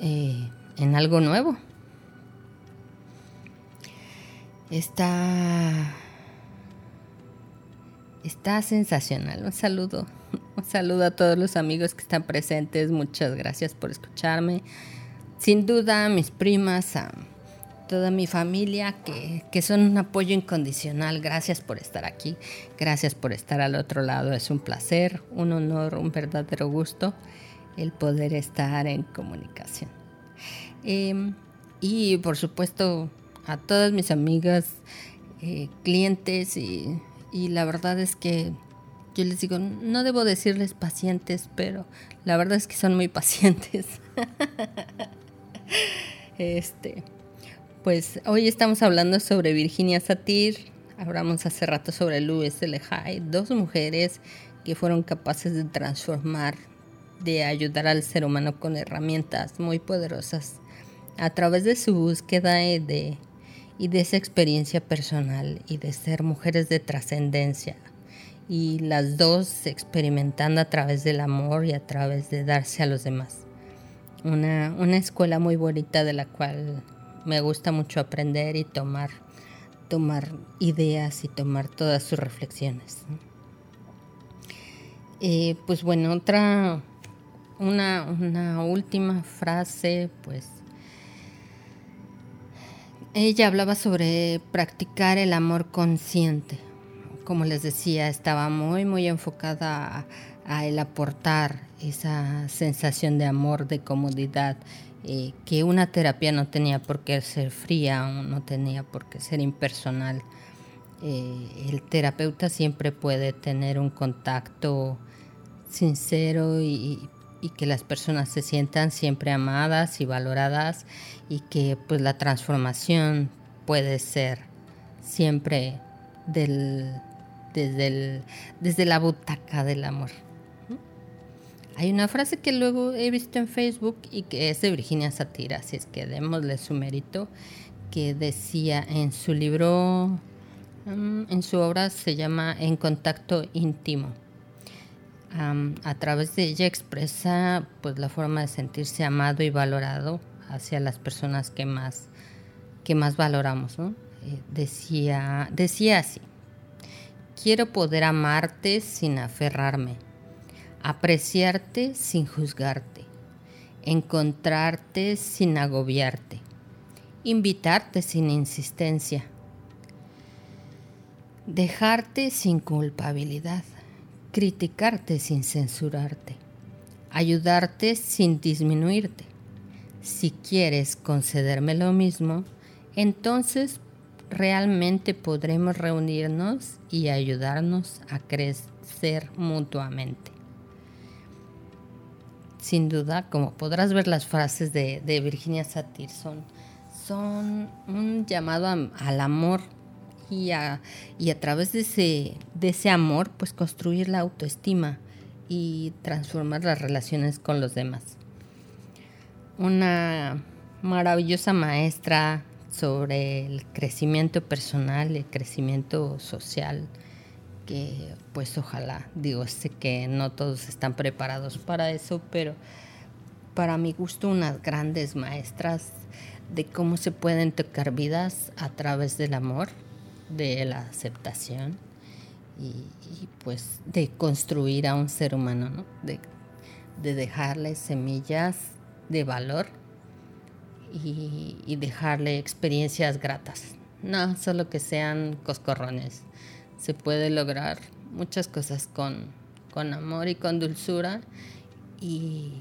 eh, en algo nuevo. Está está sensacional. Un saludo. Un saludo a todos los amigos que están presentes. Muchas gracias por escucharme. Sin duda mis primas, a toda mi familia que, que son un apoyo incondicional. Gracias por estar aquí. Gracias por estar al otro lado. Es un placer, un honor, un verdadero gusto el poder estar en comunicación. Em, y por supuesto a todas mis amigas, eh, clientes y, y la verdad es que yo les digo, no debo decirles pacientes, pero la verdad es que son muy pacientes. este, pues hoy estamos hablando sobre Virginia Satir, hablamos hace rato sobre Louise Lehigh, dos mujeres que fueron capaces de transformar, de ayudar al ser humano con herramientas muy poderosas a través de su búsqueda de, y de esa experiencia personal y de ser mujeres de trascendencia y las dos experimentando a través del amor y a través de darse a los demás. Una, una escuela muy bonita de la cual me gusta mucho aprender y tomar, tomar ideas y tomar todas sus reflexiones. Pues bueno, otra, una, última frase, pues ella hablaba sobre practicar el amor consciente. Como les decía, estaba muy, muy enfocada a, el aportar esa sensación de amor, de comodidad, eh, que una terapia no tenía por qué ser fría o no tenía por qué ser impersonal. Eh, el terapeuta siempre puede tener un contacto sincero y, que las personas se sientan siempre amadas y valoradas y que pues la transformación puede ser siempre del, desde, desde la butaca del amor. Hay una frase que luego he visto en Facebook y que es de Virginia Satira, así es que démosle su mérito, que decía en su libro, mm, en su obra se llama En contacto íntimo. A través de ella expresa pues la forma de sentirse amado y valorado hacia las personas que más que más valoramos eh, decía decía así quiero poder amarte sin aferrarme apreciarte sin juzgarte encontrarte sin agobiarte invitarte sin insistencia dejarte sin culpabilidad criticarte sin censurarte, ayudarte sin disminuirte. Si quieres concederme lo mismo, entonces realmente podremos reunirnos y ayudarnos a crecer mutuamente. Sin duda, como podrás ver las frases de, Virginia Satir, son, un llamado al amor y a, través de ese, de ese amor, pues construir la autoestima y transformar las relaciones con los demás. Una maravillosa maestra sobre el crecimiento personal, el crecimiento social, pues ojalá, digo, sé que no todos están preparados para eso, pero para mi gusto unas grandes maestras de cómo se pueden tocar vidas a través del amor de la aceptación y, pues de construir a un ser humano, ¿no? de, dejarle semillas de valor y, dejarle experiencias gratas. No solo que sean coscorrones. Se puede lograr muchas cosas con, con amor y con dulzura y,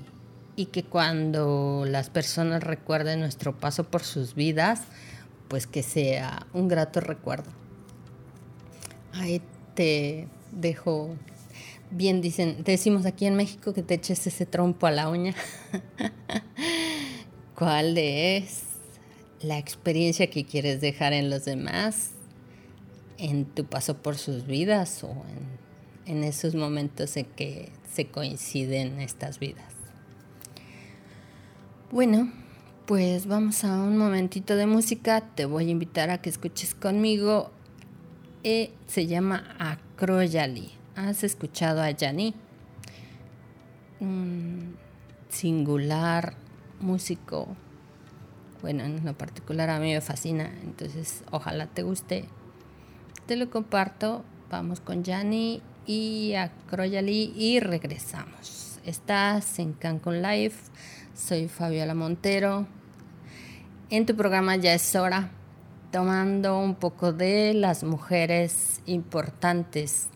y que cuando las personas recuerden nuestro paso por sus vidas, pues que sea un grato recuerdo. Ahí te dejo bien dicen, decimos aquí en México que te eches ese trompo a la uña. ¿Cuál es la experiencia que quieres dejar en los demás, en tu paso por sus vidas o en, en esos momentos en que se coinciden estas vidas? Bueno, pues vamos a un momentito de música. Te voy a invitar a que escuches conmigo. E se llama Acroyali. ¿Has escuchado a Yani? Un singular músico Bueno, en lo particular a mí me fascina, entonces ojalá te guste. Te lo comparto. Vamos con Yanni y a Croyali y regresamos. Estás en Cancún Live. Soy Fabiola Montero. En tu programa ya es hora, tomando un poco de las mujeres importantes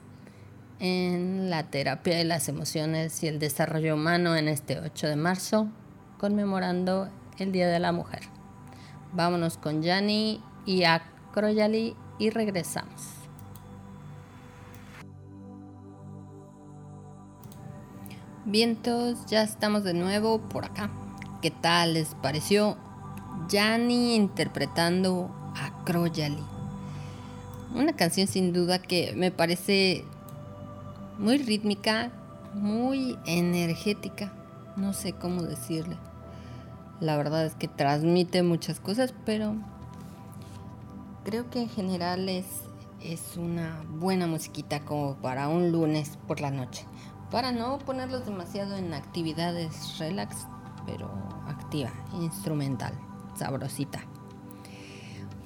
en la terapia de las emociones y el desarrollo humano en este 8 de marzo, conmemorando el Día de la Mujer. Vámonos con Yanni y Akroyali y regresamos. Vientos, ya estamos de nuevo por acá. ¿Qué tal les pareció Yanni interpretando a Croyali? Una canción sin duda que me parece muy rítmica, muy energética, no sé cómo decirle. La verdad es que transmite muchas cosas, pero creo que en general es, es una buena musiquita como para un lunes por la noche. Para no ponerlos demasiado en actividades relax, pero activa, instrumental, sabrosita.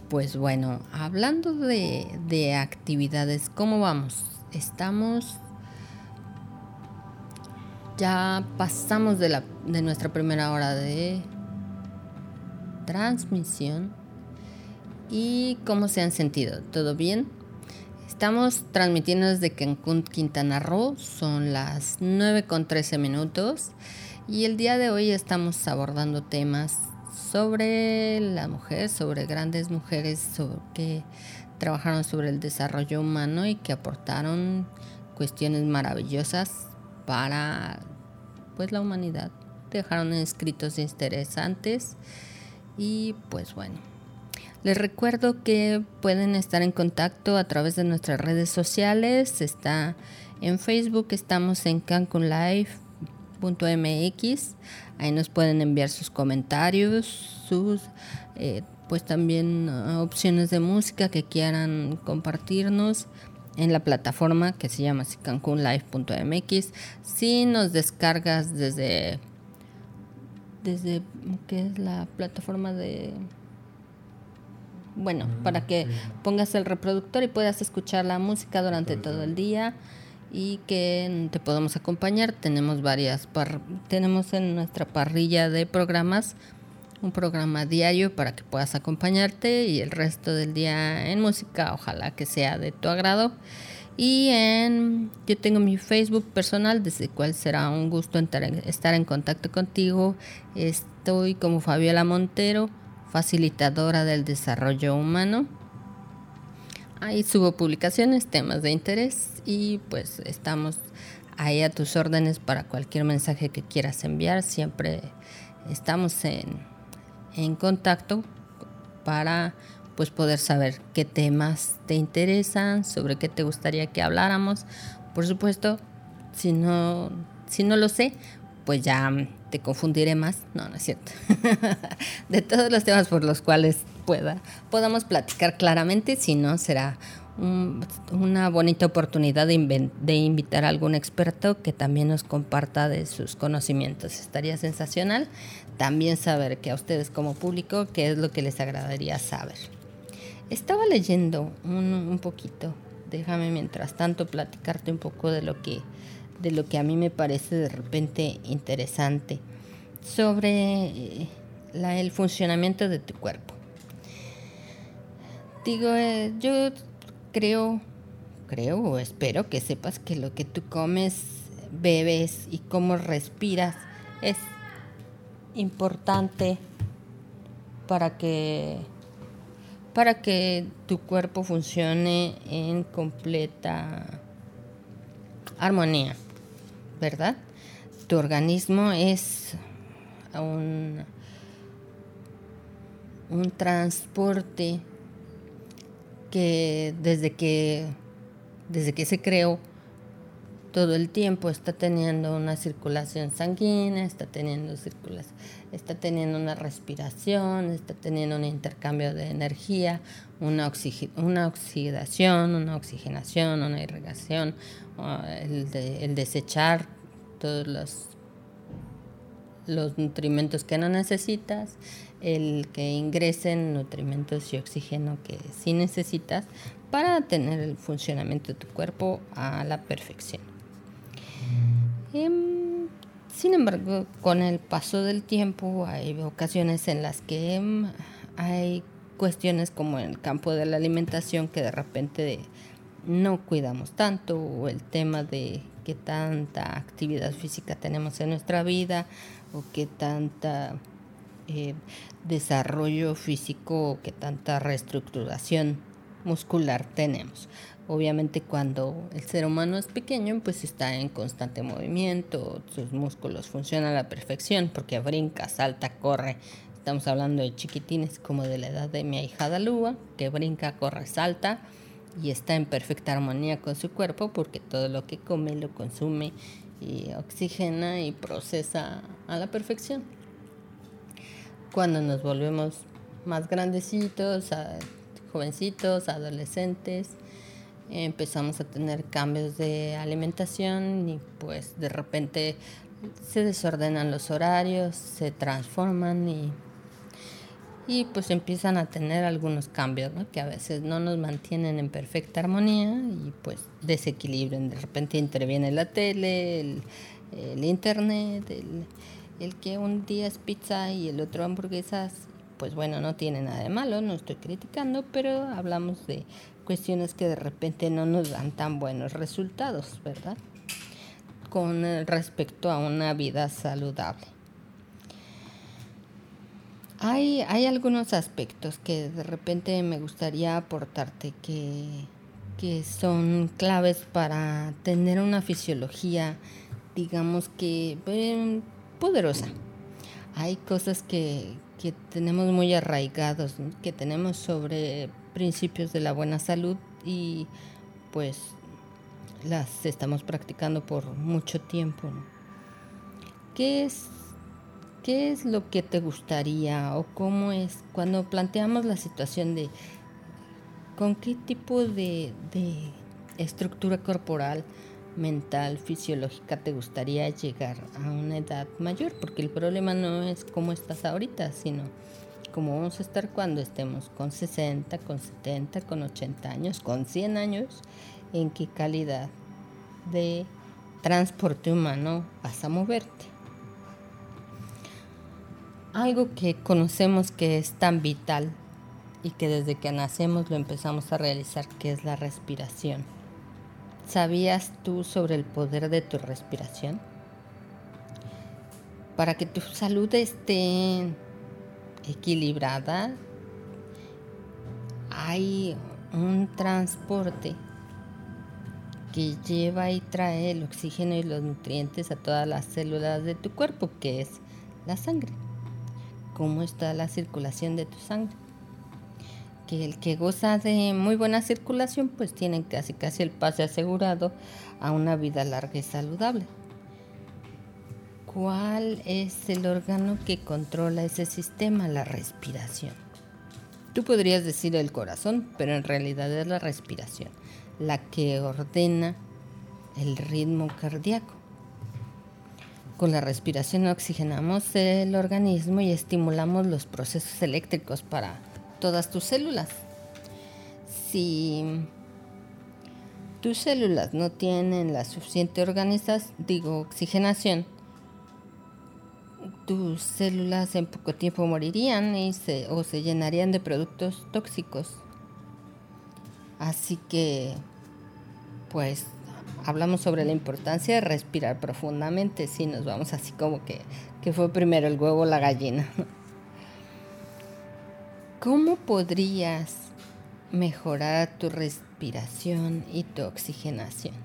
Pues bueno, hablando de, de actividades, ¿cómo vamos? Estamos ya pasamos de, la, de nuestra primera hora de transmisión. ¿Y cómo se han sentido? ¿Todo bien? Estamos transmitiendo desde Cancún, Quintana Roo. Son las 9 con 13 minutos. Y el día de hoy estamos abordando temas sobre la mujer, sobre grandes mujeres que trabajaron sobre el desarrollo humano y que aportaron cuestiones maravillosas para pues la humanidad. Dejaron escritos interesantes y pues bueno. Les recuerdo que pueden estar en contacto a través de nuestras redes sociales. Está en Facebook, estamos en cancunlive.mx. Ahí nos pueden enviar sus comentarios, sus eh, pues también ah, opciones de música que quieran compartirnos en la plataforma que se llama cancunlive.mx. Si nos descargas desde desde es la plataforma de bueno, mm, para que pongas el reproductor y puedas escuchar la música durante todo el día y que te podamos acompañar. Tenemos varias tenemos en nuestra parrilla de programas un programa diario para que puedas acompañarte y el resto del día en música, ojalá que sea de tu agrado. Y en, yo tengo mi Facebook personal, desde el cual será un gusto estar en contacto contigo. Estoy como Fabiola Montero, facilitadora del desarrollo humano. Ahí subo publicaciones, temas de interés y pues estamos ahí a tus órdenes para cualquier mensaje que quieras enviar. Siempre estamos en en contacto para pues poder saber qué temas te interesan, sobre qué te gustaría que habláramos. Por supuesto, si no, si no lo sé, pues ya te confundiré más. No, no es cierto. de todos los temas por los cuales pueda, podamos platicar claramente, si no, será una bonita oportunidad de, invitar a algún experto que también nos comparta de sus conocimientos. Estaría sensacional también saber que a ustedes como público, qué es lo que les agradaría saber. Estaba leyendo un poquito, déjame mientras tanto platicarte un poco de lo que, de lo que a mí me parece de repente interesante sobre eh, la, el funcionamiento de tu cuerpo. Digo, eh, yo creo, creo o espero que sepas que lo que tú comes, bebes y cómo respiras es importante para que para que tu cuerpo funcione en completa armonía, ¿verdad? Tu organismo es un, un transporte que desde que desde que se creó todo el tiempo está teniendo una circulación sanguínea, está teniendo circulación, está teniendo una respiración, está teniendo un intercambio de energía, una, una oxidación, una oxigenación, una irrigación, el, de, el desechar todos los los nutrimentos que no necesitas, el que ingresen nutrimentos y oxígeno que sí necesitas para tener el funcionamiento de tu cuerpo a la perfección. Em, sin embargo, con el paso del tiempo hay ocasiones en las que em, hay cuestiones como en el campo de la alimentación que de repente no cuidamos tanto o el tema de qué tanta actividad física tenemos en nuestra vida o qué tanta eh, desarrollo físico o qué tanta reestructuración muscular tenemos. Obviamente cuando el ser humano es pequeño, pues está en constante movimiento, sus músculos funcionan a la perfección porque brinca, salta, corre. Estamos hablando de chiquitines como de la edad de mi ahijada Lua, que brinca, corre, salta y está en perfecta armonía con su cuerpo porque todo lo que come lo consume y oxigena y procesa a la perfección. Cuando nos volvemos más grandecitos, jovencitos, adolescentes, empezamos a tener cambios de alimentación y pues de repente se desordenan los horarios, se transforman y y pues empiezan a tener algunos cambios que a veces no nos mantienen en perfecta armonía y pues desequilibran. De repente interviene la tele, el, internet, el, el, que un día es pizza y el otro hamburguesas. Pues bueno, no tiene nada de malo, no estoy criticando, pero hablamos de cuestiones que de repente no nos dan tan buenos resultados, ¿verdad? Con respecto a una vida saludable. Hay, hay algunos aspectos que de repente me gustaría aportarte que, que son claves para tener una fisiología, digamos que em, poderosa. Hay cosas que, que tenemos muy arraigados, que tenemos sobre principios de la buena salud y pues las estamos practicando por mucho tiempo. ¿Qué es ¿Qué es lo que te gustaría o cómo es cuando planteamos la situación de con qué tipo de, estructura corporal, mental, fisiológica te gustaría llegar a una edad mayor? Porque el problema no es cómo estás ahorita, sino cómo vamos a estar cuando estemos con 60, con 70, con 80 años, con 100 años, en qué calidad de transporte humano vas a moverte algo que conocemos que es tan vital y que desde que nacemos lo empezamos a realizar, que es la respiración. ¿Sabías tú sobre el poder de tu respiración? Para que tu salud esté equilibrada, hay un transporte que lleva y trae el oxígeno y los nutrientes a todas las células de tu cuerpo, que es la sangre cómo está la circulación de tu sangre. Que el que goza de muy buena circulación, pues tiene casi casi el pase asegurado a una vida larga y saludable. ¿Cuál es el órgano que controla ese sistema? La respiración. Tú podrías decir el corazón, pero en realidad es la respiración, la que ordena el ritmo cardíaco. Con la respiración oxigenamos el organismo y estimulamos los procesos eléctricos para todas tus células. Si tus células no tienen la suficiente organización, digo oxigenación, tus células en poco tiempo morirían y se, o se llenarían de productos tóxicos. Así que, pues hablamos sobre la importancia de respirar profundamente, si nos vamos así como que, que fue primero el huevo o la gallina. ¿Cómo podrías mejorar tu respiración y tu oxigenación?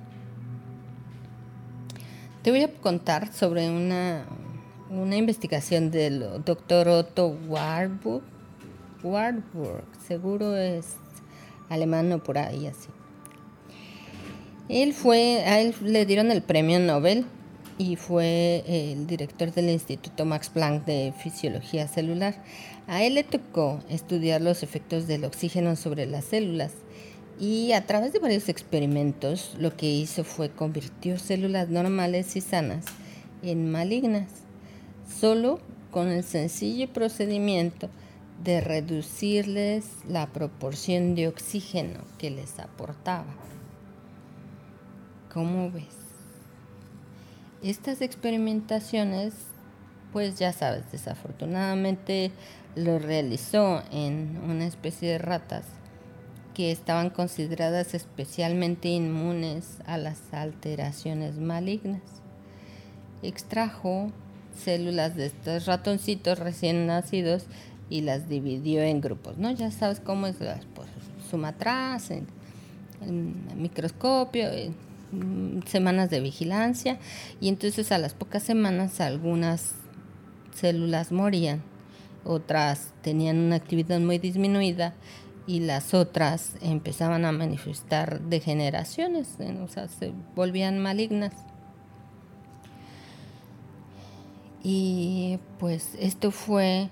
Te voy a contar sobre una, una investigación del doctor Otto Warburg. Warburg, seguro es alemán o por ahí así. Él fue, a él le dieron el premio Nobel y fue el director del Instituto Max Planck de Fisiología Celular. A él le tocó estudiar los efectos del oxígeno sobre las células y a través de varios experimentos lo que hizo fue convirtió células normales y sanas en malignas. solo con el sencillo procedimiento de reducirles la proporción de oxígeno que les aportaba. ¿Cómo ves? Estas experimentaciones, pues ya sabes, desafortunadamente lo realizó en una especie de ratas que estaban consideradas especialmente inmunes a las alteraciones malignas. Extrajo células de estos ratoncitos recién nacidos y las dividió en grupos, ¿no? Ya sabes cómo es, pues, suma atrás, en, microscopio, semanas de vigilancia, y entonces a las pocas semanas algunas células morían, otras tenían una actividad muy disminuida y las otras empezaban a manifestar degeneraciones, o sea, se volvían malignas. Y pues esto fue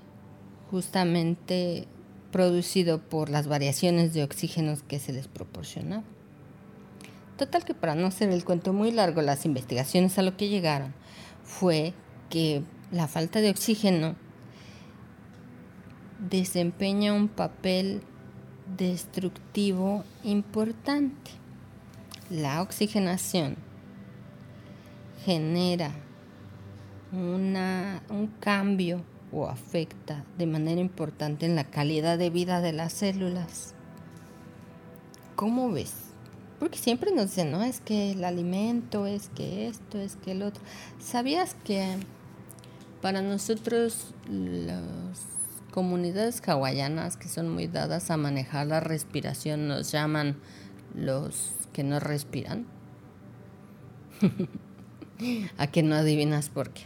justamente producido por las variaciones de oxígenos que se les proporcionaba. Total que para no hacer el cuento muy largo, las investigaciones a lo que llegaron fue que la falta de oxígeno desempeña un papel destructivo importante. La oxigenación genera una, un cambio o afecta de manera importante en la calidad de vida de las células. ¿Cómo ves? Porque siempre nos dicen, no, es que el alimento, es que esto, es que el otro. ¿Sabías que para nosotros las comunidades hawaianas que son muy dadas a manejar la respiración nos llaman los que no respiran? ¿A que no adivinas por qué?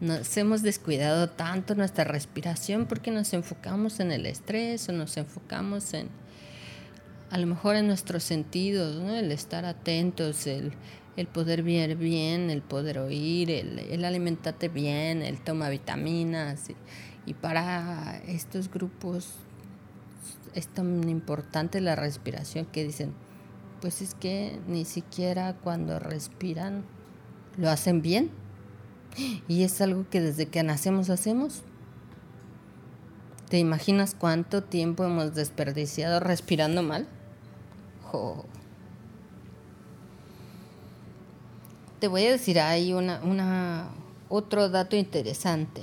nos hemos descuidado tanto nuestra respiración porque nos enfocamos en el estrés o nos enfocamos en a lo mejor en nuestros sentidos, el estar atentos, el, poder ver bien, el poder oír, el, alimentarte bien, el toma vitaminas. Y para estos grupos es tan importante la respiración que dicen, pues es que ni siquiera cuando respiran lo hacen bien y es algo que desde que nacemos hacemos. ¿Te imaginas cuánto tiempo hemos desperdiciado respirando mal? Te voy a decir, hay una, otro dato interesante.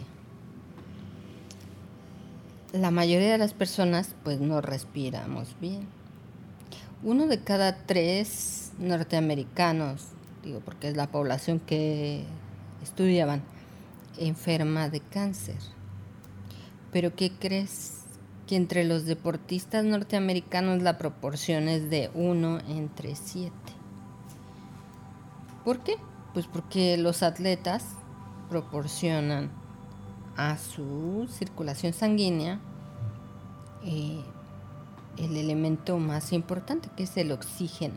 La mayoría de las personas pues no respiramos bien. Uno de cada tres norteamericanos, digo porque es la población que estudiaban enferma de cáncer. Pero ¿qué crees? Que entre los deportistas norteamericanos la proporción es de 1 entre 7. ¿Por qué? Pues porque los atletas proporcionan a su circulación sanguínea eh, el elemento más importante que es el oxígeno.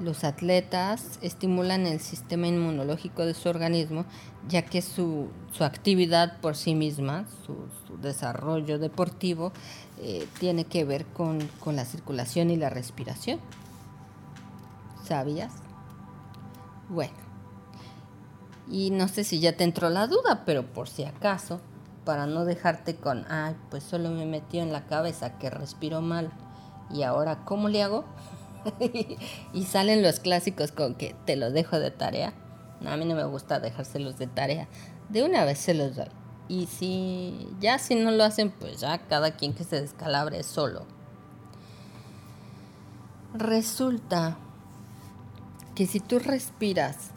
Los atletas estimulan el sistema inmunológico de su organismo, ya que su, actividad por sí misma, su, desarrollo deportivo, eh, tiene que ver con, con la circulación y la respiración. ¿Sabías? Bueno, y no sé si ya te entró la duda, pero por si acaso, para no dejarte con, ay, pues solo me metió en la cabeza que respiro mal y ahora, ¿cómo le hago? y salen los clásicos con que te lo dejo de tarea. A mí no me gusta dejárselos de tarea. De una vez se los doy. Y si ya si no lo hacen, pues ya cada quien que se descalabre solo. Resulta que si tú respiras,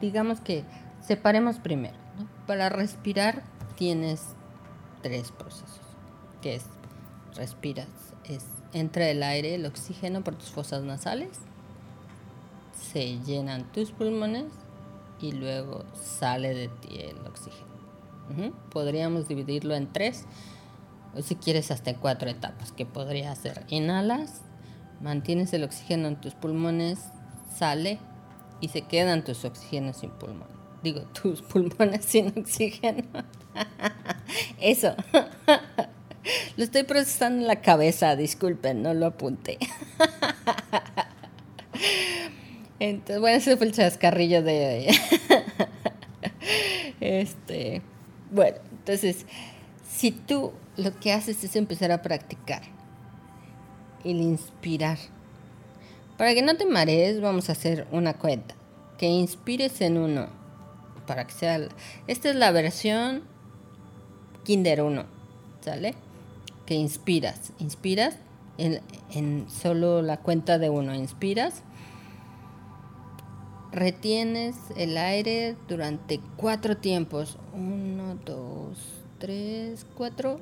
digamos que separemos primero. Para respirar tienes tres procesos, que es respiras es entra el aire, el oxígeno por tus fosas nasales, se llenan tus pulmones y luego sale de ti el oxígeno. Podríamos dividirlo en tres, o si quieres hasta cuatro etapas, que podría ser inhalas, mantienes el oxígeno en tus pulmones, sale y se quedan tus oxígenos sin pulmón. Digo, tus pulmones sin oxígeno. Eso. Lo estoy procesando en la cabeza, disculpen, no lo apunté. Entonces, bueno, ese fue el chascarrillo de este, bueno, entonces, si tú lo que haces es empezar a practicar el inspirar. Para que no te marees, vamos a hacer una cuenta. Que inspires en uno. Para que sea. Esta es la versión Kinder 1. ¿Sale? Que inspiras. Inspiras en, en solo la cuenta de uno. Inspiras. Retienes el aire durante cuatro tiempos. Uno, dos, tres, cuatro.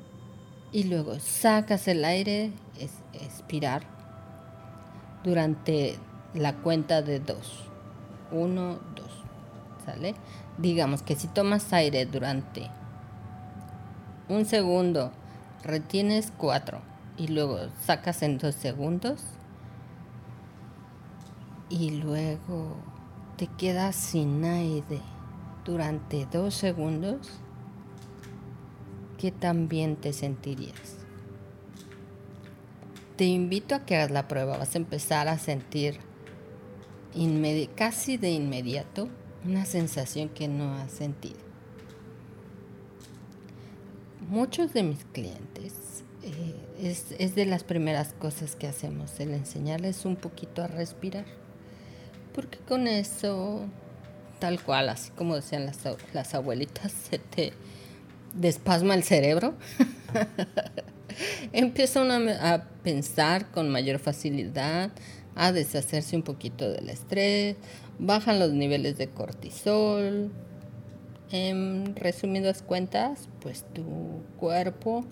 Y luego sacas el aire, es, expirar, durante la cuenta de dos. Uno, dos. ¿Sale? Digamos que si tomas aire durante un segundo, retienes cuatro y luego sacas en dos segundos y luego te quedas sin aire durante dos segundos, ¿qué tan bien te sentirías? Te invito a que hagas la prueba. Vas a empezar a sentir casi de inmediato una sensación que no has sentido. Muchos de mis clientes eh, es, es de las primeras cosas que hacemos, el enseñarles un poquito a respirar porque con eso, tal cual, así como decían las, abuelitas, se te despasma el cerebro. Empieza a pensar con mayor facilidad, a deshacerse un poquito del estrés, bajan los niveles de cortisol. En resumidas cuentas, pues tu cuerpo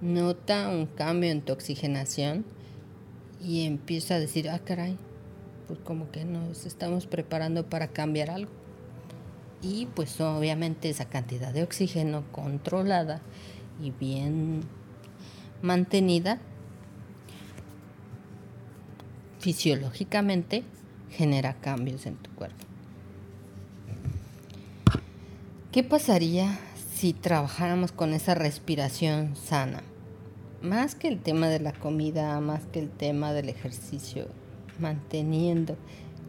nota un cambio en tu oxigenación y empieza a decir, ah, caray, pues como que nos estamos preparando para cambiar algo. Y pues obviamente esa cantidad de oxígeno controlada y bien mantenida fisiológicamente genera cambios en tu cuerpo. ¿Qué pasaría si trabajáramos con esa respiración sana? Más que el tema de la comida, más que el tema del ejercicio, manteniendo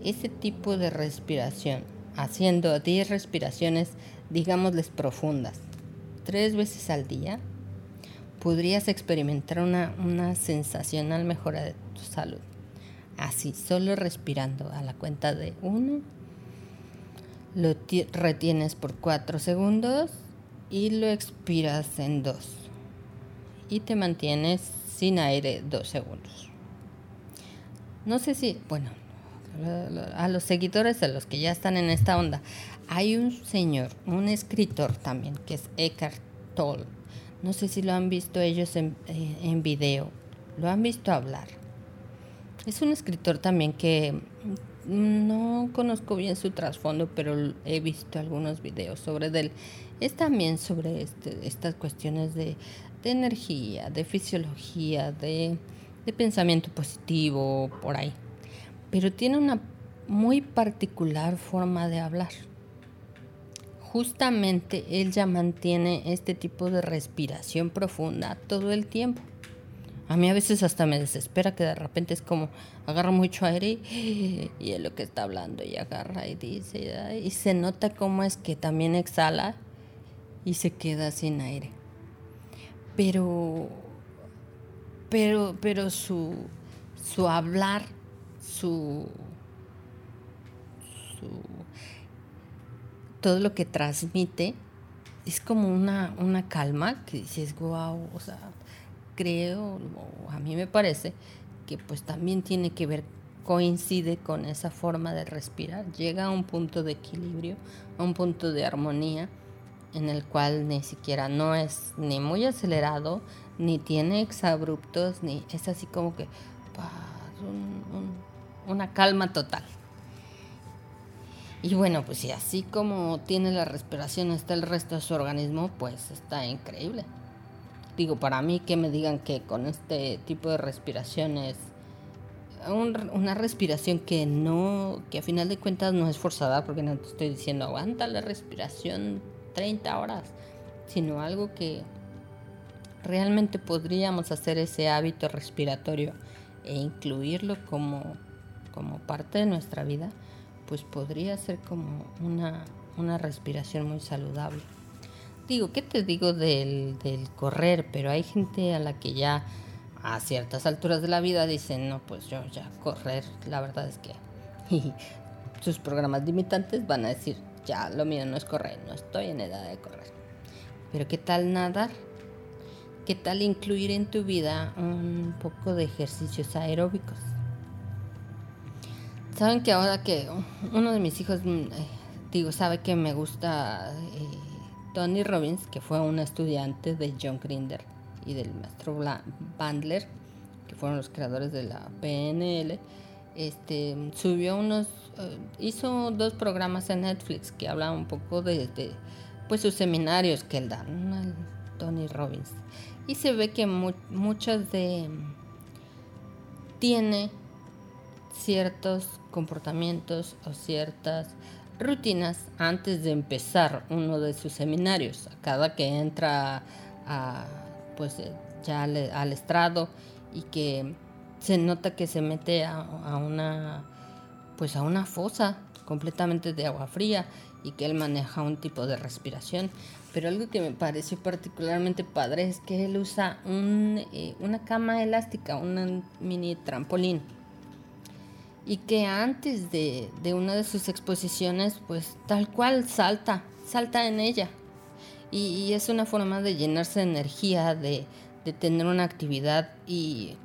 ese tipo de respiración, haciendo 10 respiraciones, digámosles profundas, tres veces al día, podrías experimentar una, una sensacional mejora de tu salud. Así, solo respirando a la cuenta de uno, lo retienes por cuatro segundos y lo expiras en dos. Y te mantienes sin aire dos segundos. No sé si, bueno, a los seguidores de los que ya están en esta onda, hay un señor, un escritor también, que es Eckhart Tolle. No sé si lo han visto ellos en, eh, en video, lo han visto hablar. Es un escritor también que no conozco bien su trasfondo, pero he visto algunos videos sobre él. Es también sobre este, estas cuestiones de, de energía, de fisiología, de de pensamiento positivo, por ahí. Pero tiene una muy particular forma de hablar. Justamente él ya mantiene este tipo de respiración profunda todo el tiempo. A mí a veces hasta me desespera que de repente es como agarra mucho aire y, es lo que está hablando y agarra y dice y se nota cómo es que también exhala y se queda sin aire. Pero pero, pero su, su hablar, su, su, todo lo que transmite es como una, una calma que dices, wow, o sea, creo, o a mí me parece que pues también tiene que ver, coincide con esa forma de respirar, llega a un punto de equilibrio, a un punto de armonía en el cual ni siquiera no es ni muy acelerado, ni tiene exabruptos, ni es así como que una calma total. Y bueno, pues si así como tiene la respiración está el resto de su organismo, pues está increíble. Digo, para mí que me digan que con este tipo de respiración es una respiración que no, que a final de cuentas no es forzada, porque no te estoy diciendo aguanta la respiración 30 horas, sino algo que realmente podríamos hacer ese hábito respiratorio e incluirlo como como parte de nuestra vida, pues podría ser como una, una respiración muy saludable. Digo, ¿qué te digo del, del correr? Pero hay gente a la que ya a ciertas alturas de la vida dicen, no, pues yo ya correr, la verdad es que sus programas limitantes van a decir, ya lo mío no es correr, no estoy en edad de correr. Pero ¿qué tal nadar? ¿Qué tal incluir en tu vida un poco de ejercicios aeróbicos? Saben que ahora que uno de mis hijos, mm, eh, digo, sabe que me gusta eh, Tony Robbins, que fue un estudiante de John Grinder y del maestro Bandler, que fueron los creadores de la PNL, este, subió unos, eh, hizo dos programas en Netflix que hablaban un poco de, pues sus seminarios que él da, Tony Robbins. Y se ve que muchas de, tiene ciertos comportamientos o ciertas rutinas antes de empezar uno de sus seminarios. Cada que entra pues eh, ya al, estrado y que se nota que se mete a, una pues a una fosa completamente de agua fría y que él maneja un tipo de respiración. Pero algo que me pareció particularmente padre es que él usa un, eh, una cama elástica, un mini trampolín. Y que antes de, de, una de sus exposiciones, pues tal cual salta, salta en ella. Y, es una forma de llenarse de energía, de, tener una actividad y,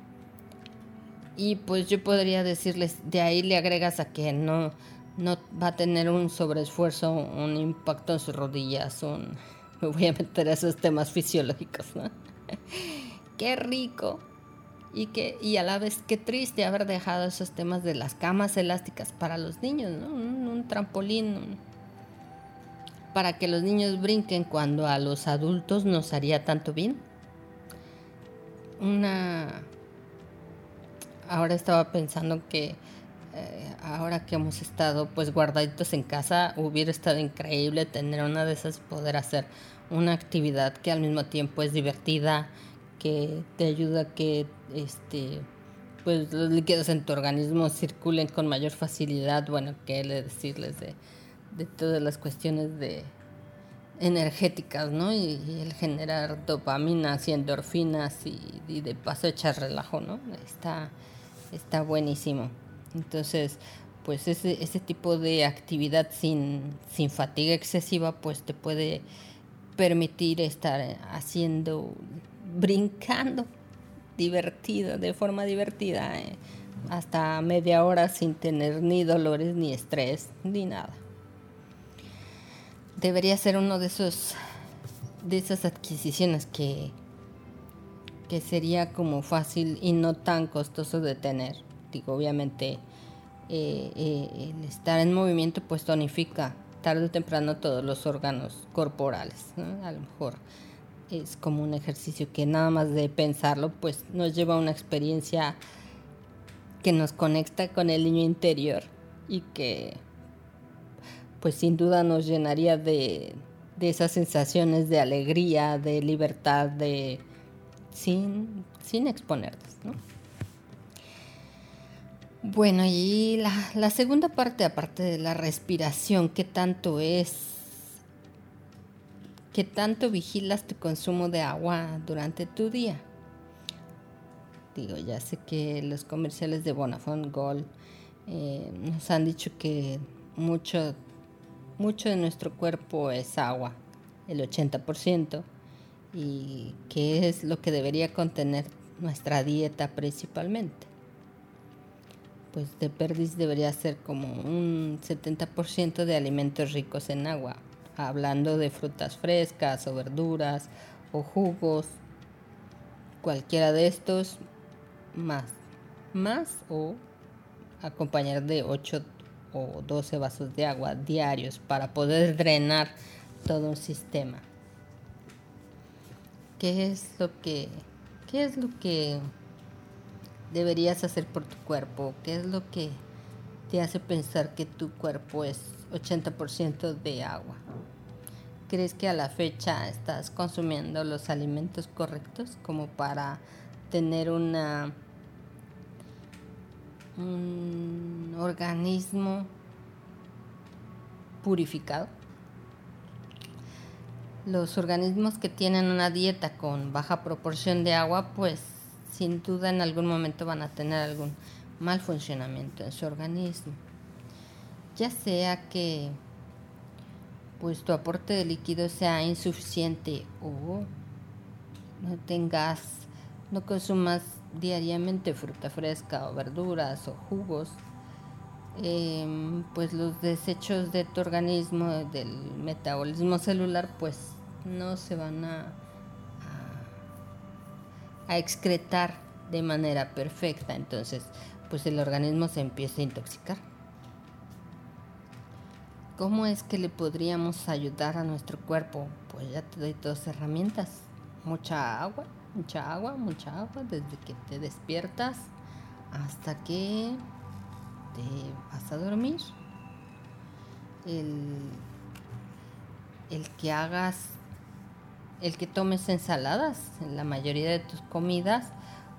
y pues yo podría decirles, de ahí le agregas a que no, no va a tener un sobreesfuerzo, un impacto en sus rodillas, un, me voy a meter a esos temas fisiológicos, ¿no? qué rico y que y a la vez qué triste haber dejado esos temas de las camas elásticas para los niños, ¿no? Un, trampolín, para que los niños brinquen cuando a los adultos nos haría tanto bien. Una... Ahora estaba pensando que eh, ahora que hemos estado pues guardaditos en casa, hubiera estado increíble tener una de esas, poder hacer una actividad que al mismo tiempo es divertida, que te ayuda a que este pues los líquidos en tu organismo circulen con mayor facilidad, bueno, que decirles de de todas las cuestiones de energéticas, ¿no? Y, el generar dopaminas y endorfinas y, de paso echar relajo, ¿no? Está, está buenísimo. Entonces, pues ese, ese tipo de actividad sin, sin fatiga excesiva, pues te puede permitir estar haciendo, brincando divertido, de forma divertida, eh, hasta media hora sin tener ni dolores, ni estrés, ni nada debería ser uno de esos de esas adquisiciones que que sería como fácil y no tan costoso de tener. Digo, obviamente eh, eh, el estar en movimiento pues tonifica tarde o temprano todos los órganos corporales. A lo mejor es como un ejercicio que nada más de pensarlo pues nos lleva a una experiencia que nos conecta con el niño interior y que pues sin duda nos llenaría de, esas sensaciones de alegría, de libertad, de sin, sin exponernos. Bueno, y la, la, segunda parte, aparte de la respiración, ¿qué tanto es? ¿Qué tanto vigilas tu consumo de agua durante tu día? Digo, ya sé que los comerciales de Bonafont Gold eh, nos han dicho que mucho mucho de nuestro cuerpo es agua, el 80%, y qué es lo que debería contener nuestra dieta principalmente. Pues de perdiz debería ser como un 70% de alimentos ricos en agua, hablando de frutas frescas o verduras o jugos, cualquiera de estos más, más o acompañar de 8 o 12 vasos de agua diarios para poder drenar todo un sistema. ¿Qué es lo que qué es lo que deberías hacer por tu cuerpo? ¿Qué es lo que te hace pensar que tu cuerpo es 80% de agua? ¿Crees que a la fecha estás consumiendo los alimentos correctos como para tener una un organismo purificado. Los organismos que tienen una dieta con baja proporción de agua, pues sin duda en algún momento van a tener algún mal funcionamiento en su organismo. Ya sea que pues tu aporte de líquido sea insuficiente o no tengas, no consumas diariamente fruta fresca o verduras o jugos, em, pues los desechos de tu organismo, del metabolismo celular, pues no se van a, excretar de manera perfecta. Entonces, pues el organismo se empieza a intoxicar. ¿Cómo es que le podríamos ayudar a nuestro cuerpo? Pues ya te doy dos herramientas. Mucha agua, mucha agua, mucha agua, desde que te despiertas hasta que te vas a dormir. El, el que hagas, el que tomes ensaladas en la mayoría de tus comidas,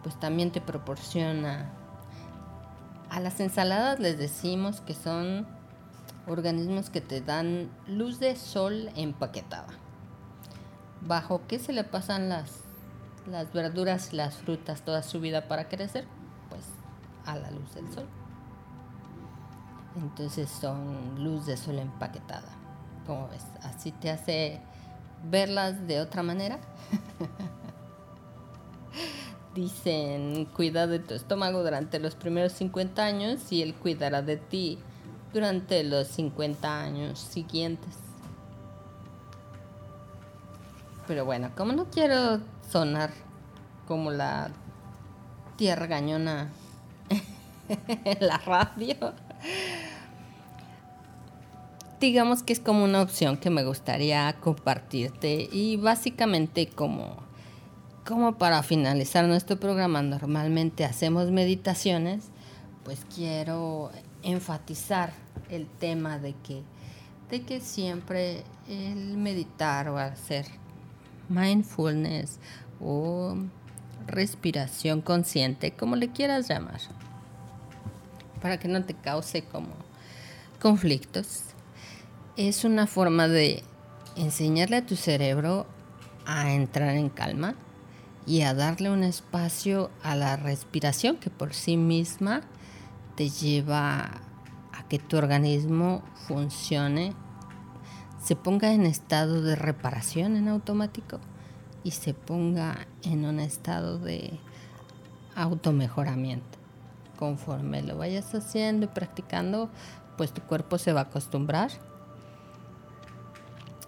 pues también te proporciona a las ensaladas les decimos que son organismos que te dan luz de sol empaquetada. ¿Bajo qué se le pasan las, las verduras y las frutas toda su vida para crecer? Pues a la luz del sol. Entonces son luz de sol empaquetada. ¿Cómo ves? Así te hace verlas de otra manera. Dicen, cuida de tu estómago durante los primeros 50 años y él cuidará de ti durante los 50 años siguientes. Pero bueno, como no quiero sonar como la tierra gañona en la radio, digamos que es como una opción que me gustaría compartirte y básicamente como como para finalizar nuestro programa normalmente hacemos meditaciones, pues quiero enfatizar el tema de que, de que siempre el meditar o hacer mindfulness o respiración consciente, como le quieras llamar, para que no te cause como conflictos, es una forma de enseñarle a tu cerebro a entrar en calma y a darle un espacio a la respiración que por sí misma te lleva a que tu organismo funcione, se ponga en estado de reparación en automático y se ponga en un estado de automejoramiento. Conforme lo vayas haciendo y practicando, pues tu cuerpo se va a acostumbrar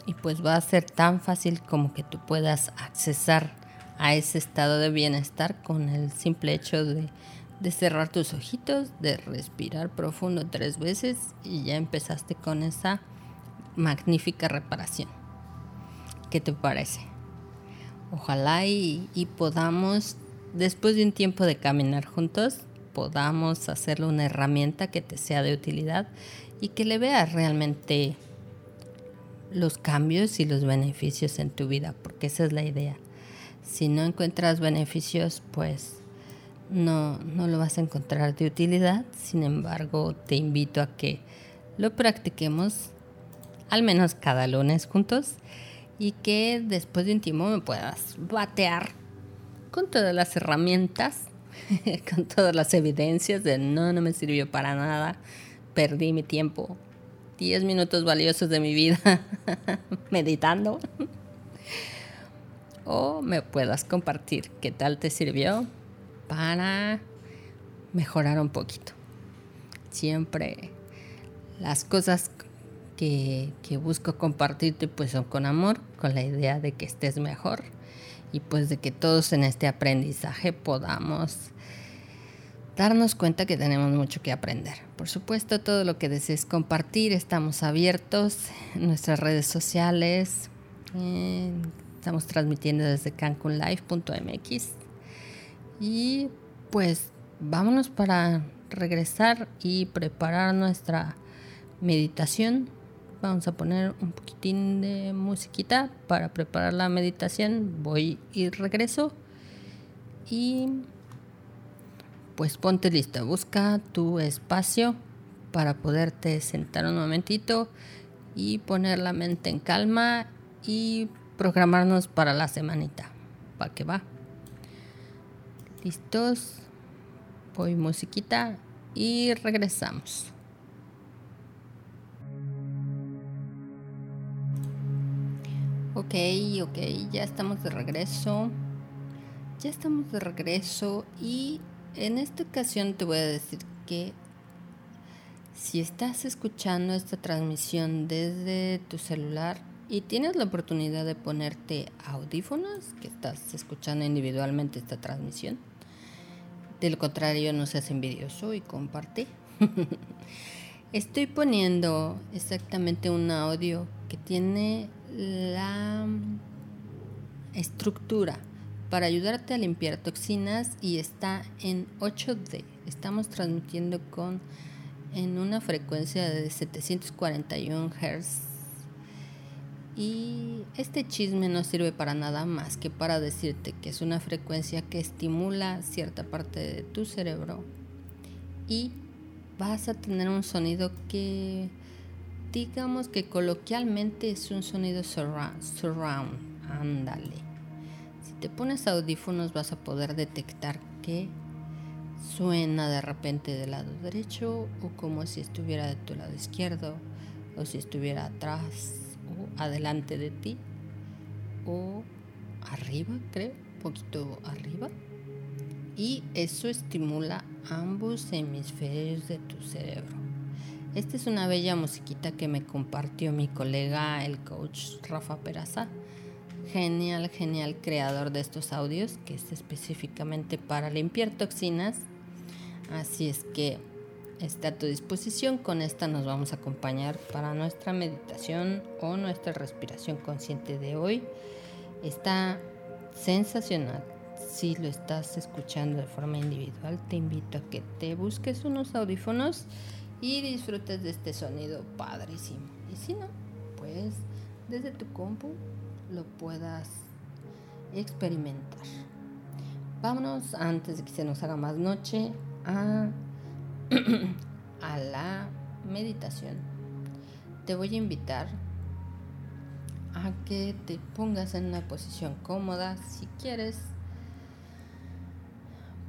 y pues va a ser tan fácil como que tú puedas accesar a ese estado de bienestar con el simple hecho de, cerrar tus ojitos, de respirar profundo tres veces y ya empezaste con esa magnífica reparación. ¿Qué te parece? Ojalá y, podamos, después de un tiempo de caminar juntos, podamos hacerle una herramienta que te sea de utilidad y que le veas realmente los cambios y los beneficios en tu vida, porque esa es la idea. Si no encuentras beneficios, pues no, no lo vas a encontrar de utilidad. Sin embargo, te invito a que lo practiquemos al menos cada lunes juntos y que después de un tiempo me puedas batear con todas las herramientas, con todas las evidencias de no, no me sirvió para nada, perdí mi tiempo, 10 minutos valiosos de mi vida meditando o me puedas compartir qué tal te sirvió para mejorar un poquito. Siempre las cosas que, que, busco compartirte pues son con amor, con la idea de que estés mejor y pues de que todos en este aprendizaje podamos darnos cuenta que tenemos mucho que aprender. Por supuesto, todo lo que desees compartir, estamos abiertos en nuestras redes sociales, Estamos transmitiendo desde cancunlive.mx. Y pues vámonos para regresar y preparar nuestra meditación. Vamos a poner un poquitín de musiquita para preparar la meditación. Voy y regreso. Y pues ponte lista, busca tu espacio para poderte sentar un momentito y poner la mente en calma y programarnos para la semanita. ¿Para qué va? ¿Listos? Voy musiquita y regresamos. Ok, ok, ya estamos de regreso. Ya estamos de regreso y en esta ocasión te voy a decir que si estás escuchando esta transmisión desde tu celular y tienes la oportunidad de ponerte audífonos, que estás escuchando individualmente esta transmisión, de lo contrario no seas envidioso y comparte. Estoy poniendo exactamente un audio que tiene la estructura para ayudarte a limpiar toxinas y está en 8D. Estamos transmitiendo con en una frecuencia de 741 Hz. Y este chisme no sirve para nada más que para decirte que es una frecuencia que estimula cierta parte de tu cerebro y vas a tener un sonido que digamos que coloquialmente es un sonido surround, surround ándale te pones audífonos vas a poder detectar que suena de repente del lado derecho o como si estuviera de tu lado izquierdo o si estuviera atrás o adelante de ti o arriba, creo, un poquito arriba. Y eso estimula ambos hemisferios de tu cerebro. Esta es una bella musiquita que me compartió mi colega, el coach Rafa Peraza genial, genial creador de estos audios, que es específicamente para limpiar toxinas. Así es que está a tu disposición. Con esta nos vamos a acompañar para nuestra meditación o nuestra respiración consciente de hoy. Está sensacional. Si lo estás escuchando de forma individual, te invito a que te busques unos audífonos y disfrutes de este sonido padrísimo. Y si no, pues desde tu compu lo puedas experimentar. Vámonos antes de que se nos haga más noche a, a la meditación. Te voy a invitar a que te pongas en una posición cómoda si quieres.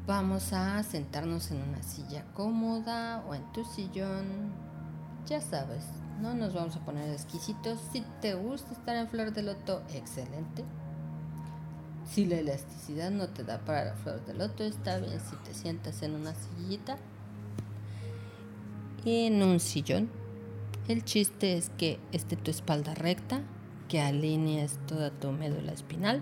Vamos a sentarnos en una silla cómoda o en tu sillón. Ya sabes, no nos vamos a poner exquisitos. Si te gusta estar en flor de loto, excelente. Si la elasticidad no te da para la flor de loto, está bien si te sientas en una sillita, en un sillón. El chiste es que esté tu espalda recta, que alinees toda tu médula espinal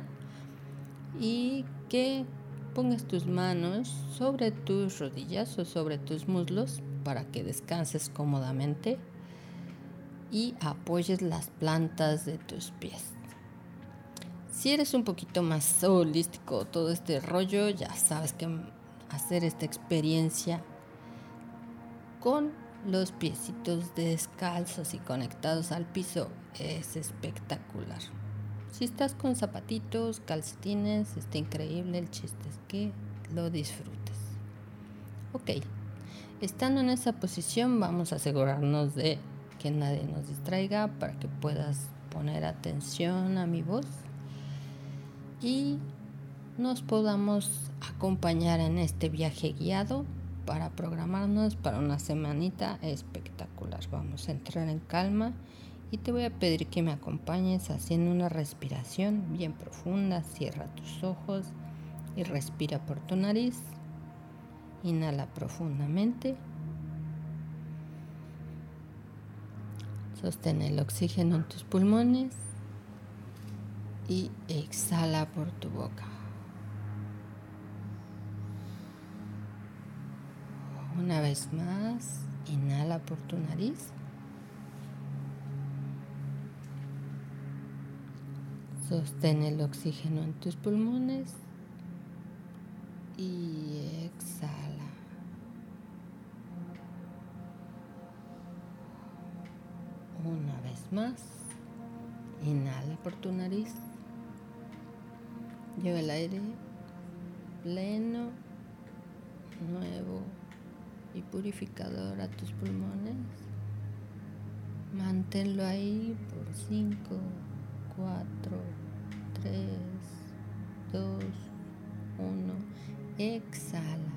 y que pongas tus manos sobre tus rodillas o sobre tus muslos para que descanses cómodamente y apoyes las plantas de tus pies. Si eres un poquito más holístico, todo este rollo, ya sabes que hacer esta experiencia con los piecitos descalzos y conectados al piso es espectacular. Si estás con zapatitos, calcetines, está increíble. El chiste es que lo disfrutes. Ok, estando en esa posición vamos a asegurarnos de que nadie nos distraiga, para que puedas poner atención a mi voz y nos podamos acompañar en este viaje guiado para programarnos para una semanita espectacular. Vamos a entrar en calma y te voy a pedir que me acompañes haciendo una respiración bien profunda. Cierra tus ojos y respira por tu nariz. Inhala profundamente. Sostén el oxígeno en tus pulmones y exhala por tu boca. Una vez más, inhala por tu nariz. Sostén el oxígeno en tus pulmones y exhala. Vez más. Inhala por tu nariz. Lleva el aire pleno nuevo y purificador a tus pulmones. Manténlo ahí por 5, 4, 3, 2, 1. Exhala.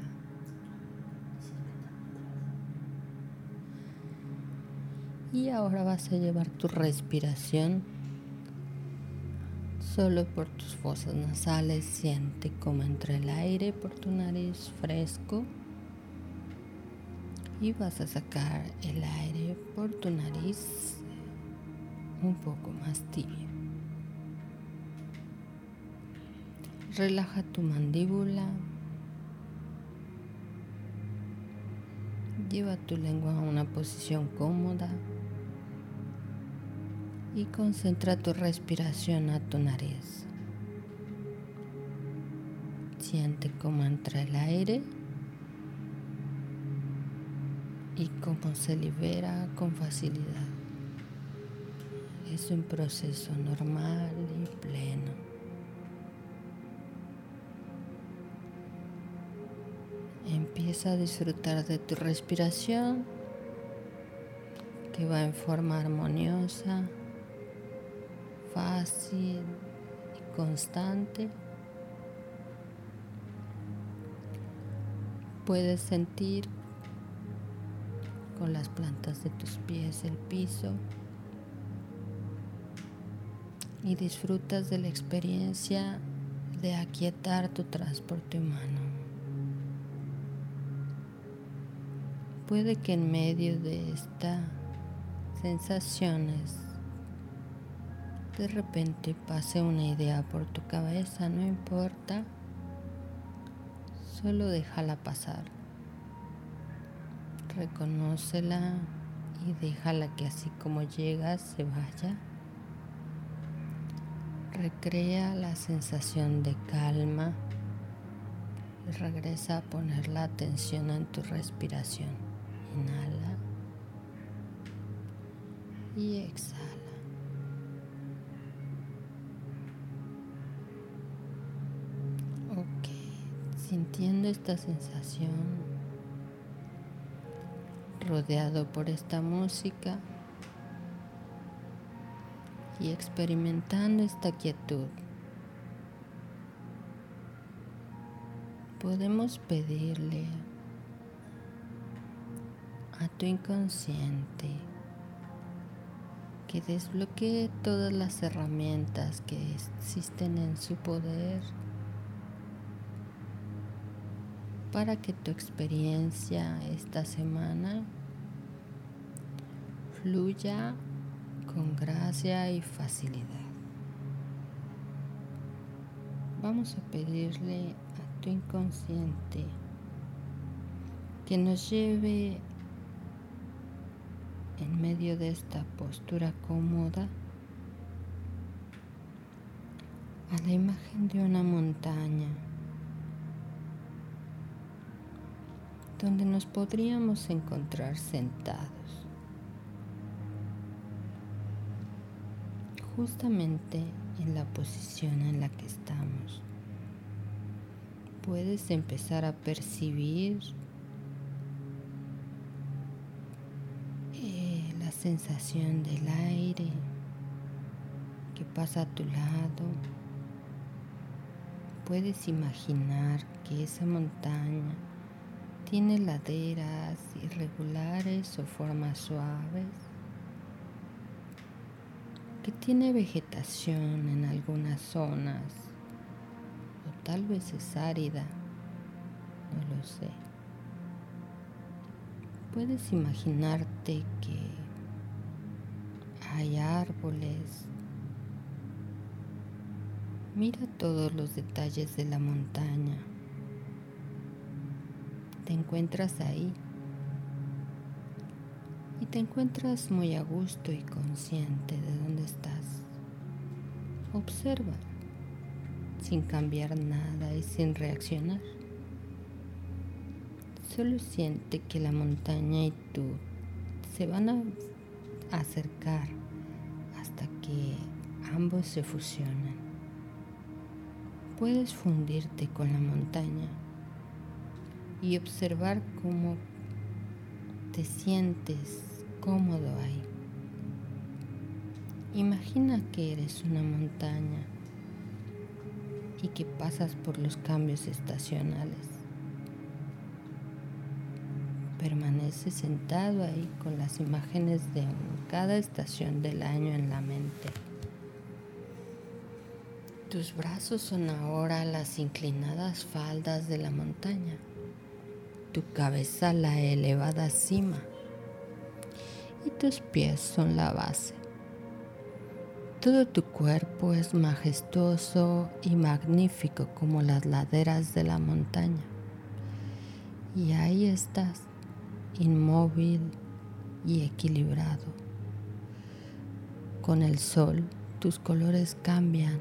Y ahora vas a llevar tu respiración solo por tus fosas nasales. Siente como entra el aire por tu nariz fresco. Y vas a sacar el aire por tu nariz un poco más tibio. Relaja tu mandíbula. Lleva tu lengua a una posición cómoda y concentra tu respiración a tu nariz. Siente cómo entra el aire y cómo se libera con facilidad. Es un proceso normal y pleno. Empieza a disfrutar de tu respiración que va en forma armoniosa fácil y constante. Puedes sentir con las plantas de tus pies el piso y disfrutas de la experiencia de aquietar tu transporte humano. Puede que en medio de estas sensaciones de repente pase una idea por tu cabeza, no importa, solo déjala pasar. Reconócela y déjala que así como llega se vaya. Recrea la sensación de calma y regresa a poner la atención en tu respiración. Inhala y exhala. Sintiendo esta sensación, rodeado por esta música y experimentando esta quietud. Podemos pedirle a tu inconsciente que desbloquee todas las herramientas que existen en su poder para que tu experiencia esta semana fluya con gracia y facilidad. Vamos a pedirle a tu inconsciente que nos lleve en medio de esta postura cómoda a la imagen de una montaña donde nos podríamos encontrar sentados. Justamente en la posición en la que estamos. Puedes empezar a percibir eh, la sensación del aire que pasa a tu lado. Puedes imaginar que esa montaña tiene laderas irregulares o formas suaves, que tiene vegetación en algunas zonas, o tal vez es árida, no lo sé. Puedes imaginarte que hay árboles. Mira todos los detalles de la montaña te encuentras ahí y te encuentras muy a gusto y consciente de dónde estás. Observa sin cambiar nada y sin reaccionar. Solo siente que la montaña y tú se van a acercar hasta que ambos se fusionan. Puedes fundirte con la montaña y observar cómo te sientes cómodo ahí. Imagina que eres una montaña y que pasas por los cambios estacionales. Permanece sentado ahí con las imágenes de cada estación del año en la mente. Tus brazos son ahora las inclinadas faldas de la montaña, tu cabeza la elevada cima y tus pies son la base. Todo tu cuerpo es majestuoso y magnífico como las laderas de la montaña. Y ahí estás, inmóvil y equilibrado. Con el sol tus colores cambian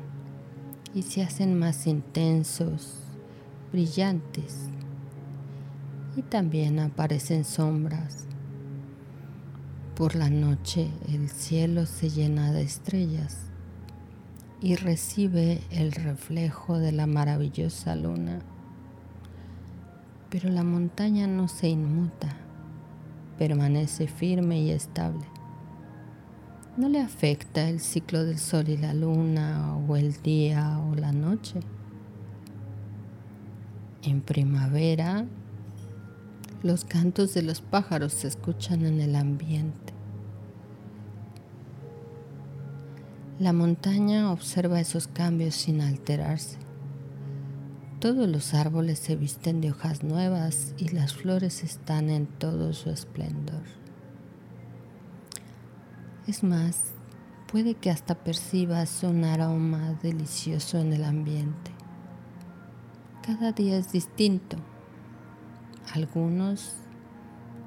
y se hacen más intensos, brillantes. Y también aparecen sombras por la noche el cielo se llena de estrellas y recibe el reflejo de la maravillosa luna. Pero la montaña no se inmuta, permanece firme y estable. No le afecta el ciclo del sol y la luna o el día o la noche. En primavera los cantos de los pájaros se escuchan en el ambiente. La montaña observa esos cambios sin alterarse. Todos los árboles se visten de hojas nuevas y las flores están en todo su esplendor. Es más, puede que hasta percibas un aroma delicioso en el ambiente. Cada día es distinto algunos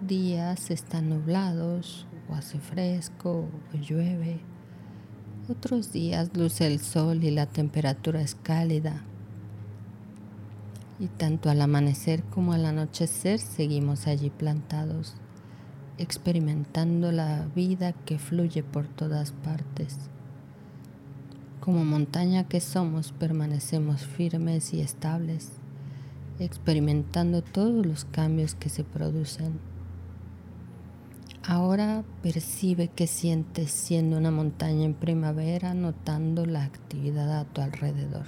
días están nublados o hace fresco o llueve. Otros días luce el sol y la temperatura es cálida. Y tanto al amanecer como al anochecer seguimos allí plantados, experimentando la vida que fluye por todas partes. Como montaña que somos, permanecemos firmes y estables experimentando todos los cambios que se producen. Ahora percibe que sientes siendo una montaña en primavera, notando la actividad a tu alrededor.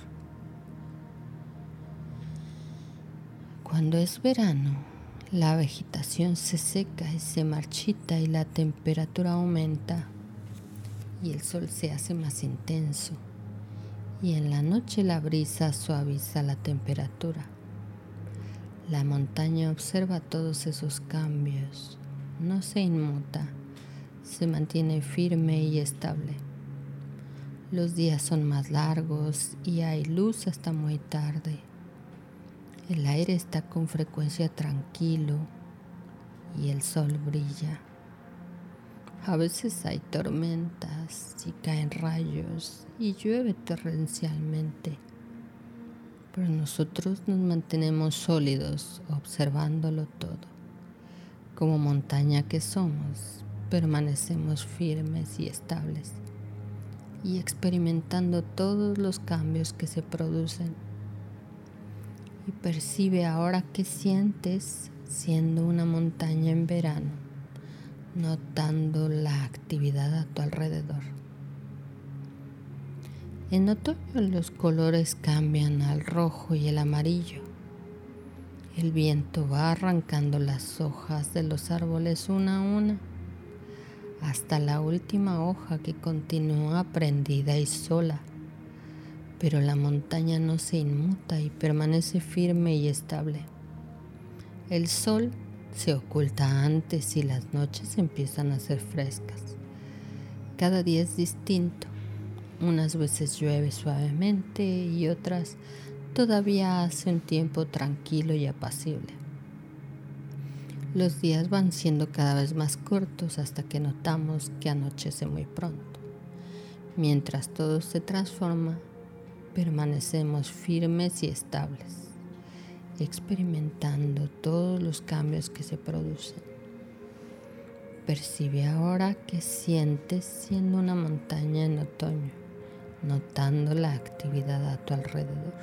Cuando es verano, la vegetación se seca y se marchita y la temperatura aumenta y el sol se hace más intenso y en la noche la brisa suaviza la temperatura. La montaña observa todos esos cambios, no se inmuta, se mantiene firme y estable. Los días son más largos y hay luz hasta muy tarde. El aire está con frecuencia tranquilo y el sol brilla. A veces hay tormentas y caen rayos y llueve torrencialmente pero nosotros nos mantenemos sólidos observándolo todo. Como montaña que somos, permanecemos firmes y estables y experimentando todos los cambios que se producen. Y percibe ahora que sientes siendo una montaña en verano, notando la actividad a tu alrededor. En otoño los colores cambian al rojo y el amarillo. El viento va arrancando las hojas de los árboles una a una hasta la última hoja que continúa prendida y sola. Pero la montaña no se inmuta y permanece firme y estable. El sol se oculta antes y las noches empiezan a ser frescas. Cada día es distinto unas veces llueve suavemente y otras todavía hace un tiempo tranquilo y apacible. Los días van siendo cada vez más cortos hasta que notamos que anochece muy pronto. Mientras todo se transforma, permanecemos firmes y estables, experimentando todos los cambios que se producen. Percibe ahora que sientes siendo una montaña en otoño notando la actividad a tu alrededor.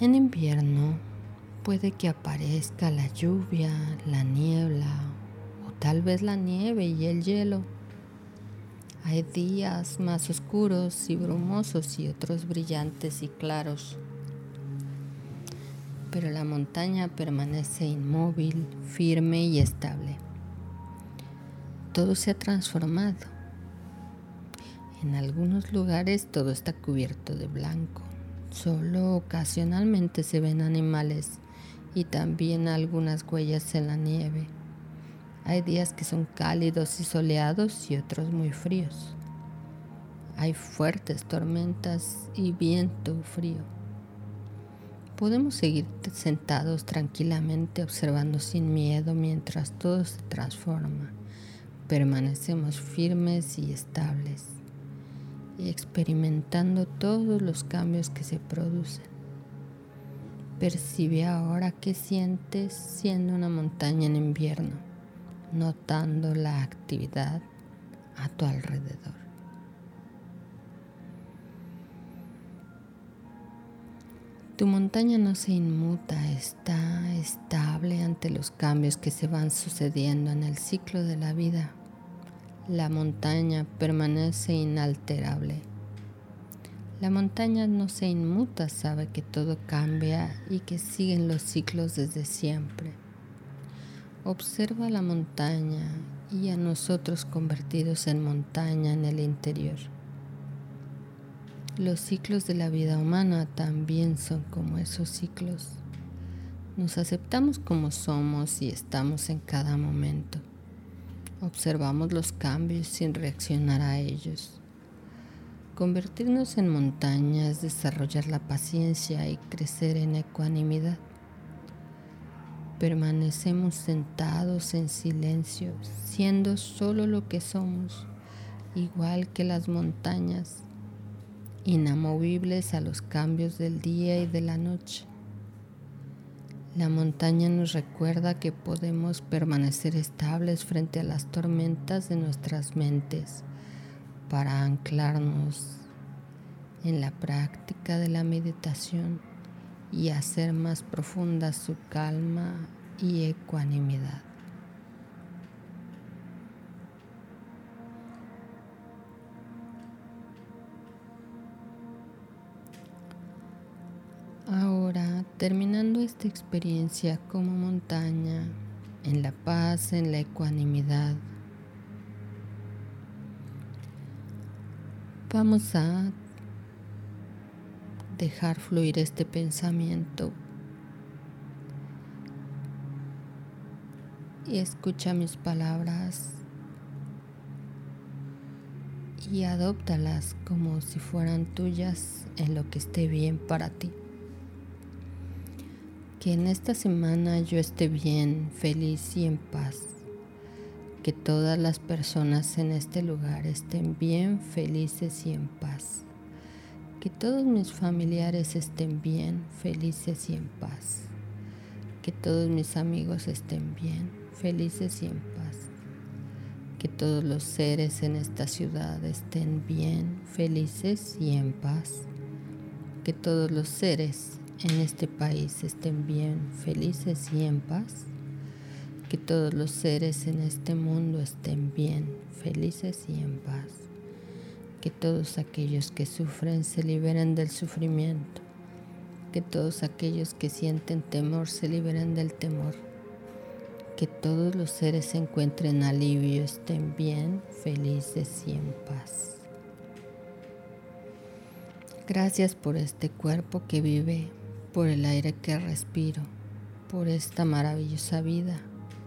En invierno puede que aparezca la lluvia, la niebla o tal vez la nieve y el hielo. Hay días más oscuros y brumosos y otros brillantes y claros. Pero la montaña permanece inmóvil, firme y estable. Todo se ha transformado. En algunos lugares todo está cubierto de blanco Solo ocasionalmente se ven animales y también algunas huellas en la nieve. Hay días que son cálidos y soleados y otros muy fríos. Hay fuertes tormentas y viento frío. Podemos seguir sentados tranquilamente observando sin miedo mientras todo se transforma. Permanecemos firmes y estables y experimentando todos los cambios que se producen. Percibe ahora qué sientes siendo una montaña en invierno, notando la actividad a tu alrededor. Tu montaña no se inmuta, está estable ante los cambios que se van sucediendo en el ciclo de la vida la montaña permanece inalterable. La montaña no se inmuta, sabe que todo cambia y que siguen los ciclos desde siempre. Observa la montaña y a nosotros convertidos en montaña en el interior. Los ciclos de la vida humana también son como esos ciclos. Nos aceptamos como somos y estamos en cada momento. Observamos los cambios sin reaccionar a ellos. Convertirnos en montañas, desarrollar la paciencia y crecer en ecuanimidad. Permanecemos sentados en silencio, siendo solo lo que somos, igual que las montañas, inamovibles a los cambios del día y de la noche. La montaña nos recuerda que podemos permanecer estables frente a las tormentas de nuestras mentes para anclarnos en la práctica de la meditación y hacer más profunda su calma y ecuanimidad. Ahora, terminando esta experiencia como montaña, en la paz, en la ecuanimidad, vamos a dejar fluir este pensamiento. Y escucha mis palabras y adóptalas como si fueran tuyas en lo que esté bien para ti que en esta semana yo esté bien, feliz y en paz. Que todas las personas en este lugar estén bien, felices y en paz. Que todos mis familiares estén bien, felices y en paz. Que todos mis amigos estén bien, felices y en paz. Que todos los seres en esta ciudad estén bien, felices y en paz. Que todos los seres en este país estén bien, felices y en paz. Que todos los seres en este mundo estén bien, felices y en paz. Que todos aquellos que sufren se liberen del sufrimiento. Que todos aquellos que sienten temor se liberen del temor. Que todos los seres se encuentren alivio, estén bien, felices y en paz. Gracias por este cuerpo que vive por el aire que respiro, por esta maravillosa vida,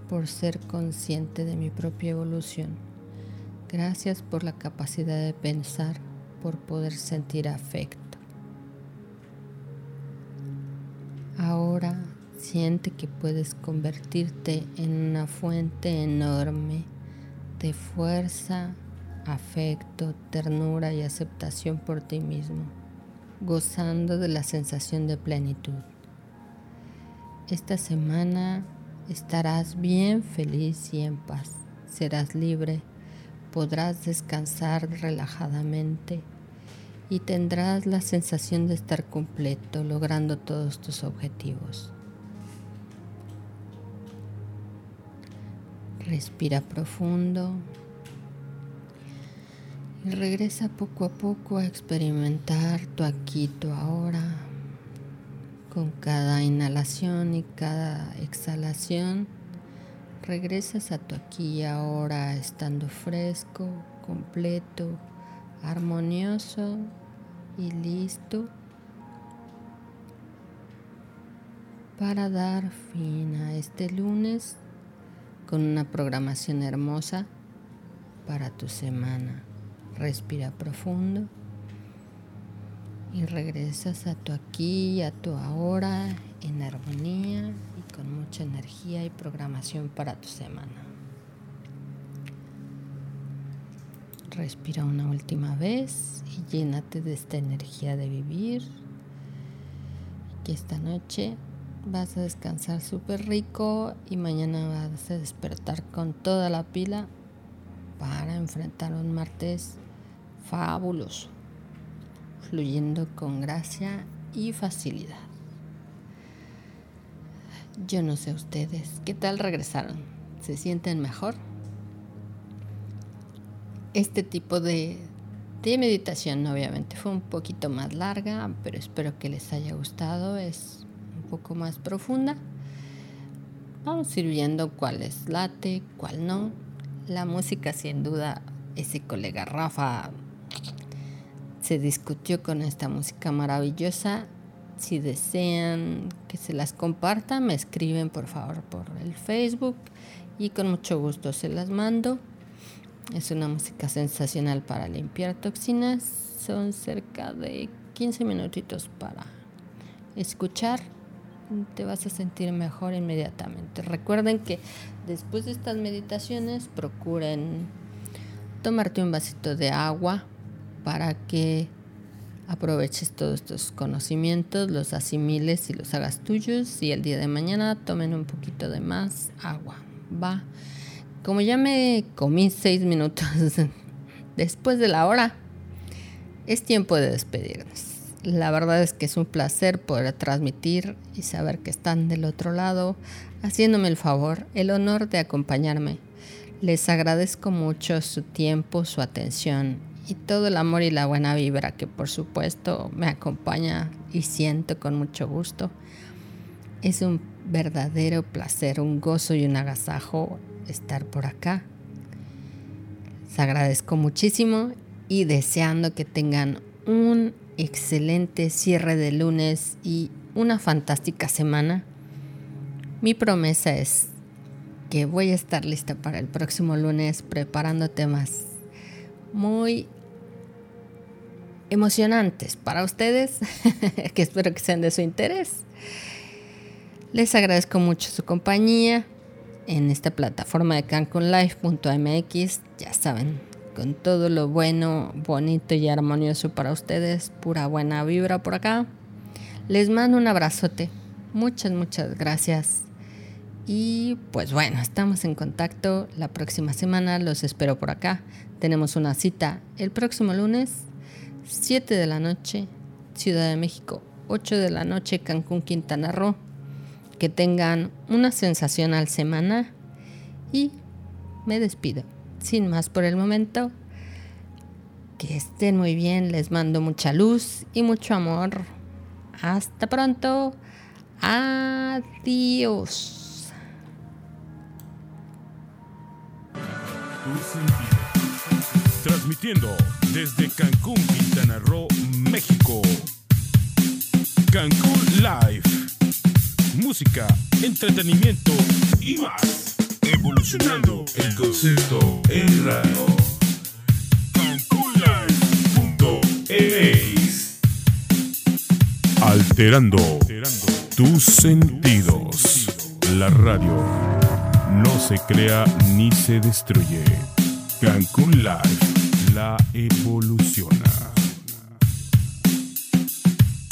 por ser consciente de mi propia evolución. Gracias por la capacidad de pensar, por poder sentir afecto. Ahora siente que puedes convertirte en una fuente enorme de fuerza, afecto, ternura y aceptación por ti mismo gozando de la sensación de plenitud. Esta semana estarás bien feliz y en paz. Serás libre, podrás descansar relajadamente y tendrás la sensación de estar completo, logrando todos tus objetivos. Respira profundo regresa poco a poco a experimentar tu aquí, tu ahora. Con cada inhalación y cada exhalación, regresas a tu aquí y ahora estando fresco, completo, armonioso y listo para dar fin a este lunes con una programación hermosa para tu semana. Respira profundo y regresas a tu aquí, a tu ahora, en armonía y con mucha energía y programación para tu semana. Respira una última vez y llénate de esta energía de vivir. Que esta noche vas a descansar súper rico y mañana vas a despertar con toda la pila para enfrentar un martes fabuloso, fluyendo con gracia y facilidad. Yo no sé ustedes, ¿qué tal regresaron? ¿Se sienten mejor? Este tipo de, meditación obviamente fue un poquito más larga, pero espero que les haya gustado. Es un poco más profunda. Vamos a ir viendo cuál es late, cuál no. La música sin duda, ese colega Rafa se discutió con esta música maravillosa. Si desean que se las comparta, me escriben por favor por el Facebook y con mucho gusto se las mando. Es una música sensacional para limpiar toxinas. Son cerca de 15 minutitos para escuchar. Te vas a sentir mejor inmediatamente. Recuerden que después de estas meditaciones procuren tomarte un vasito de agua para que aproveches todos estos conocimientos, los asimiles y los hagas tuyos y el día de mañana tomen un poquito de más agua. Va. Como ya me comí seis minutos después de la hora, es tiempo de despedirnos. La verdad es que es un placer poder transmitir y saber que están del otro lado, haciéndome el favor, el honor de acompañarme. Les agradezco mucho su tiempo, su atención y todo el amor y la buena vibra que por supuesto me acompaña y siento con mucho gusto. Es un verdadero placer, un gozo y un agasajo estar por acá. Les agradezco muchísimo y deseando que tengan un excelente cierre de lunes y una fantástica semana. Mi promesa es que voy a estar lista para el próximo lunes preparando temas muy emocionantes para ustedes, que espero que sean de su interés. Les agradezco mucho su compañía en esta plataforma de cancunlife.mx, ya saben, con todo lo bueno, bonito y armonioso para ustedes, pura buena vibra por acá. Les mando un abrazote, muchas, muchas gracias. Y pues bueno, estamos en contacto la próxima semana, los espero por acá. Tenemos una cita el próximo lunes, 7 de la noche, Ciudad de México, 8 de la noche, Cancún, Quintana Roo que tengan una sensacional semana y me despido. Sin más por el momento, que estén muy bien, les mando mucha luz y mucho amor. Hasta pronto. Adiós. Transmitiendo desde Cancún, Quintana Roo, México. Cancún Live música, entretenimiento y más. Evolucionando el concepto en radio. Alterando tus sentidos. La radio no se crea ni se destruye. Cancún Live la evoluciona.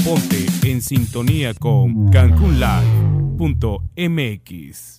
Ponte en sintonía con cancunlive.mx.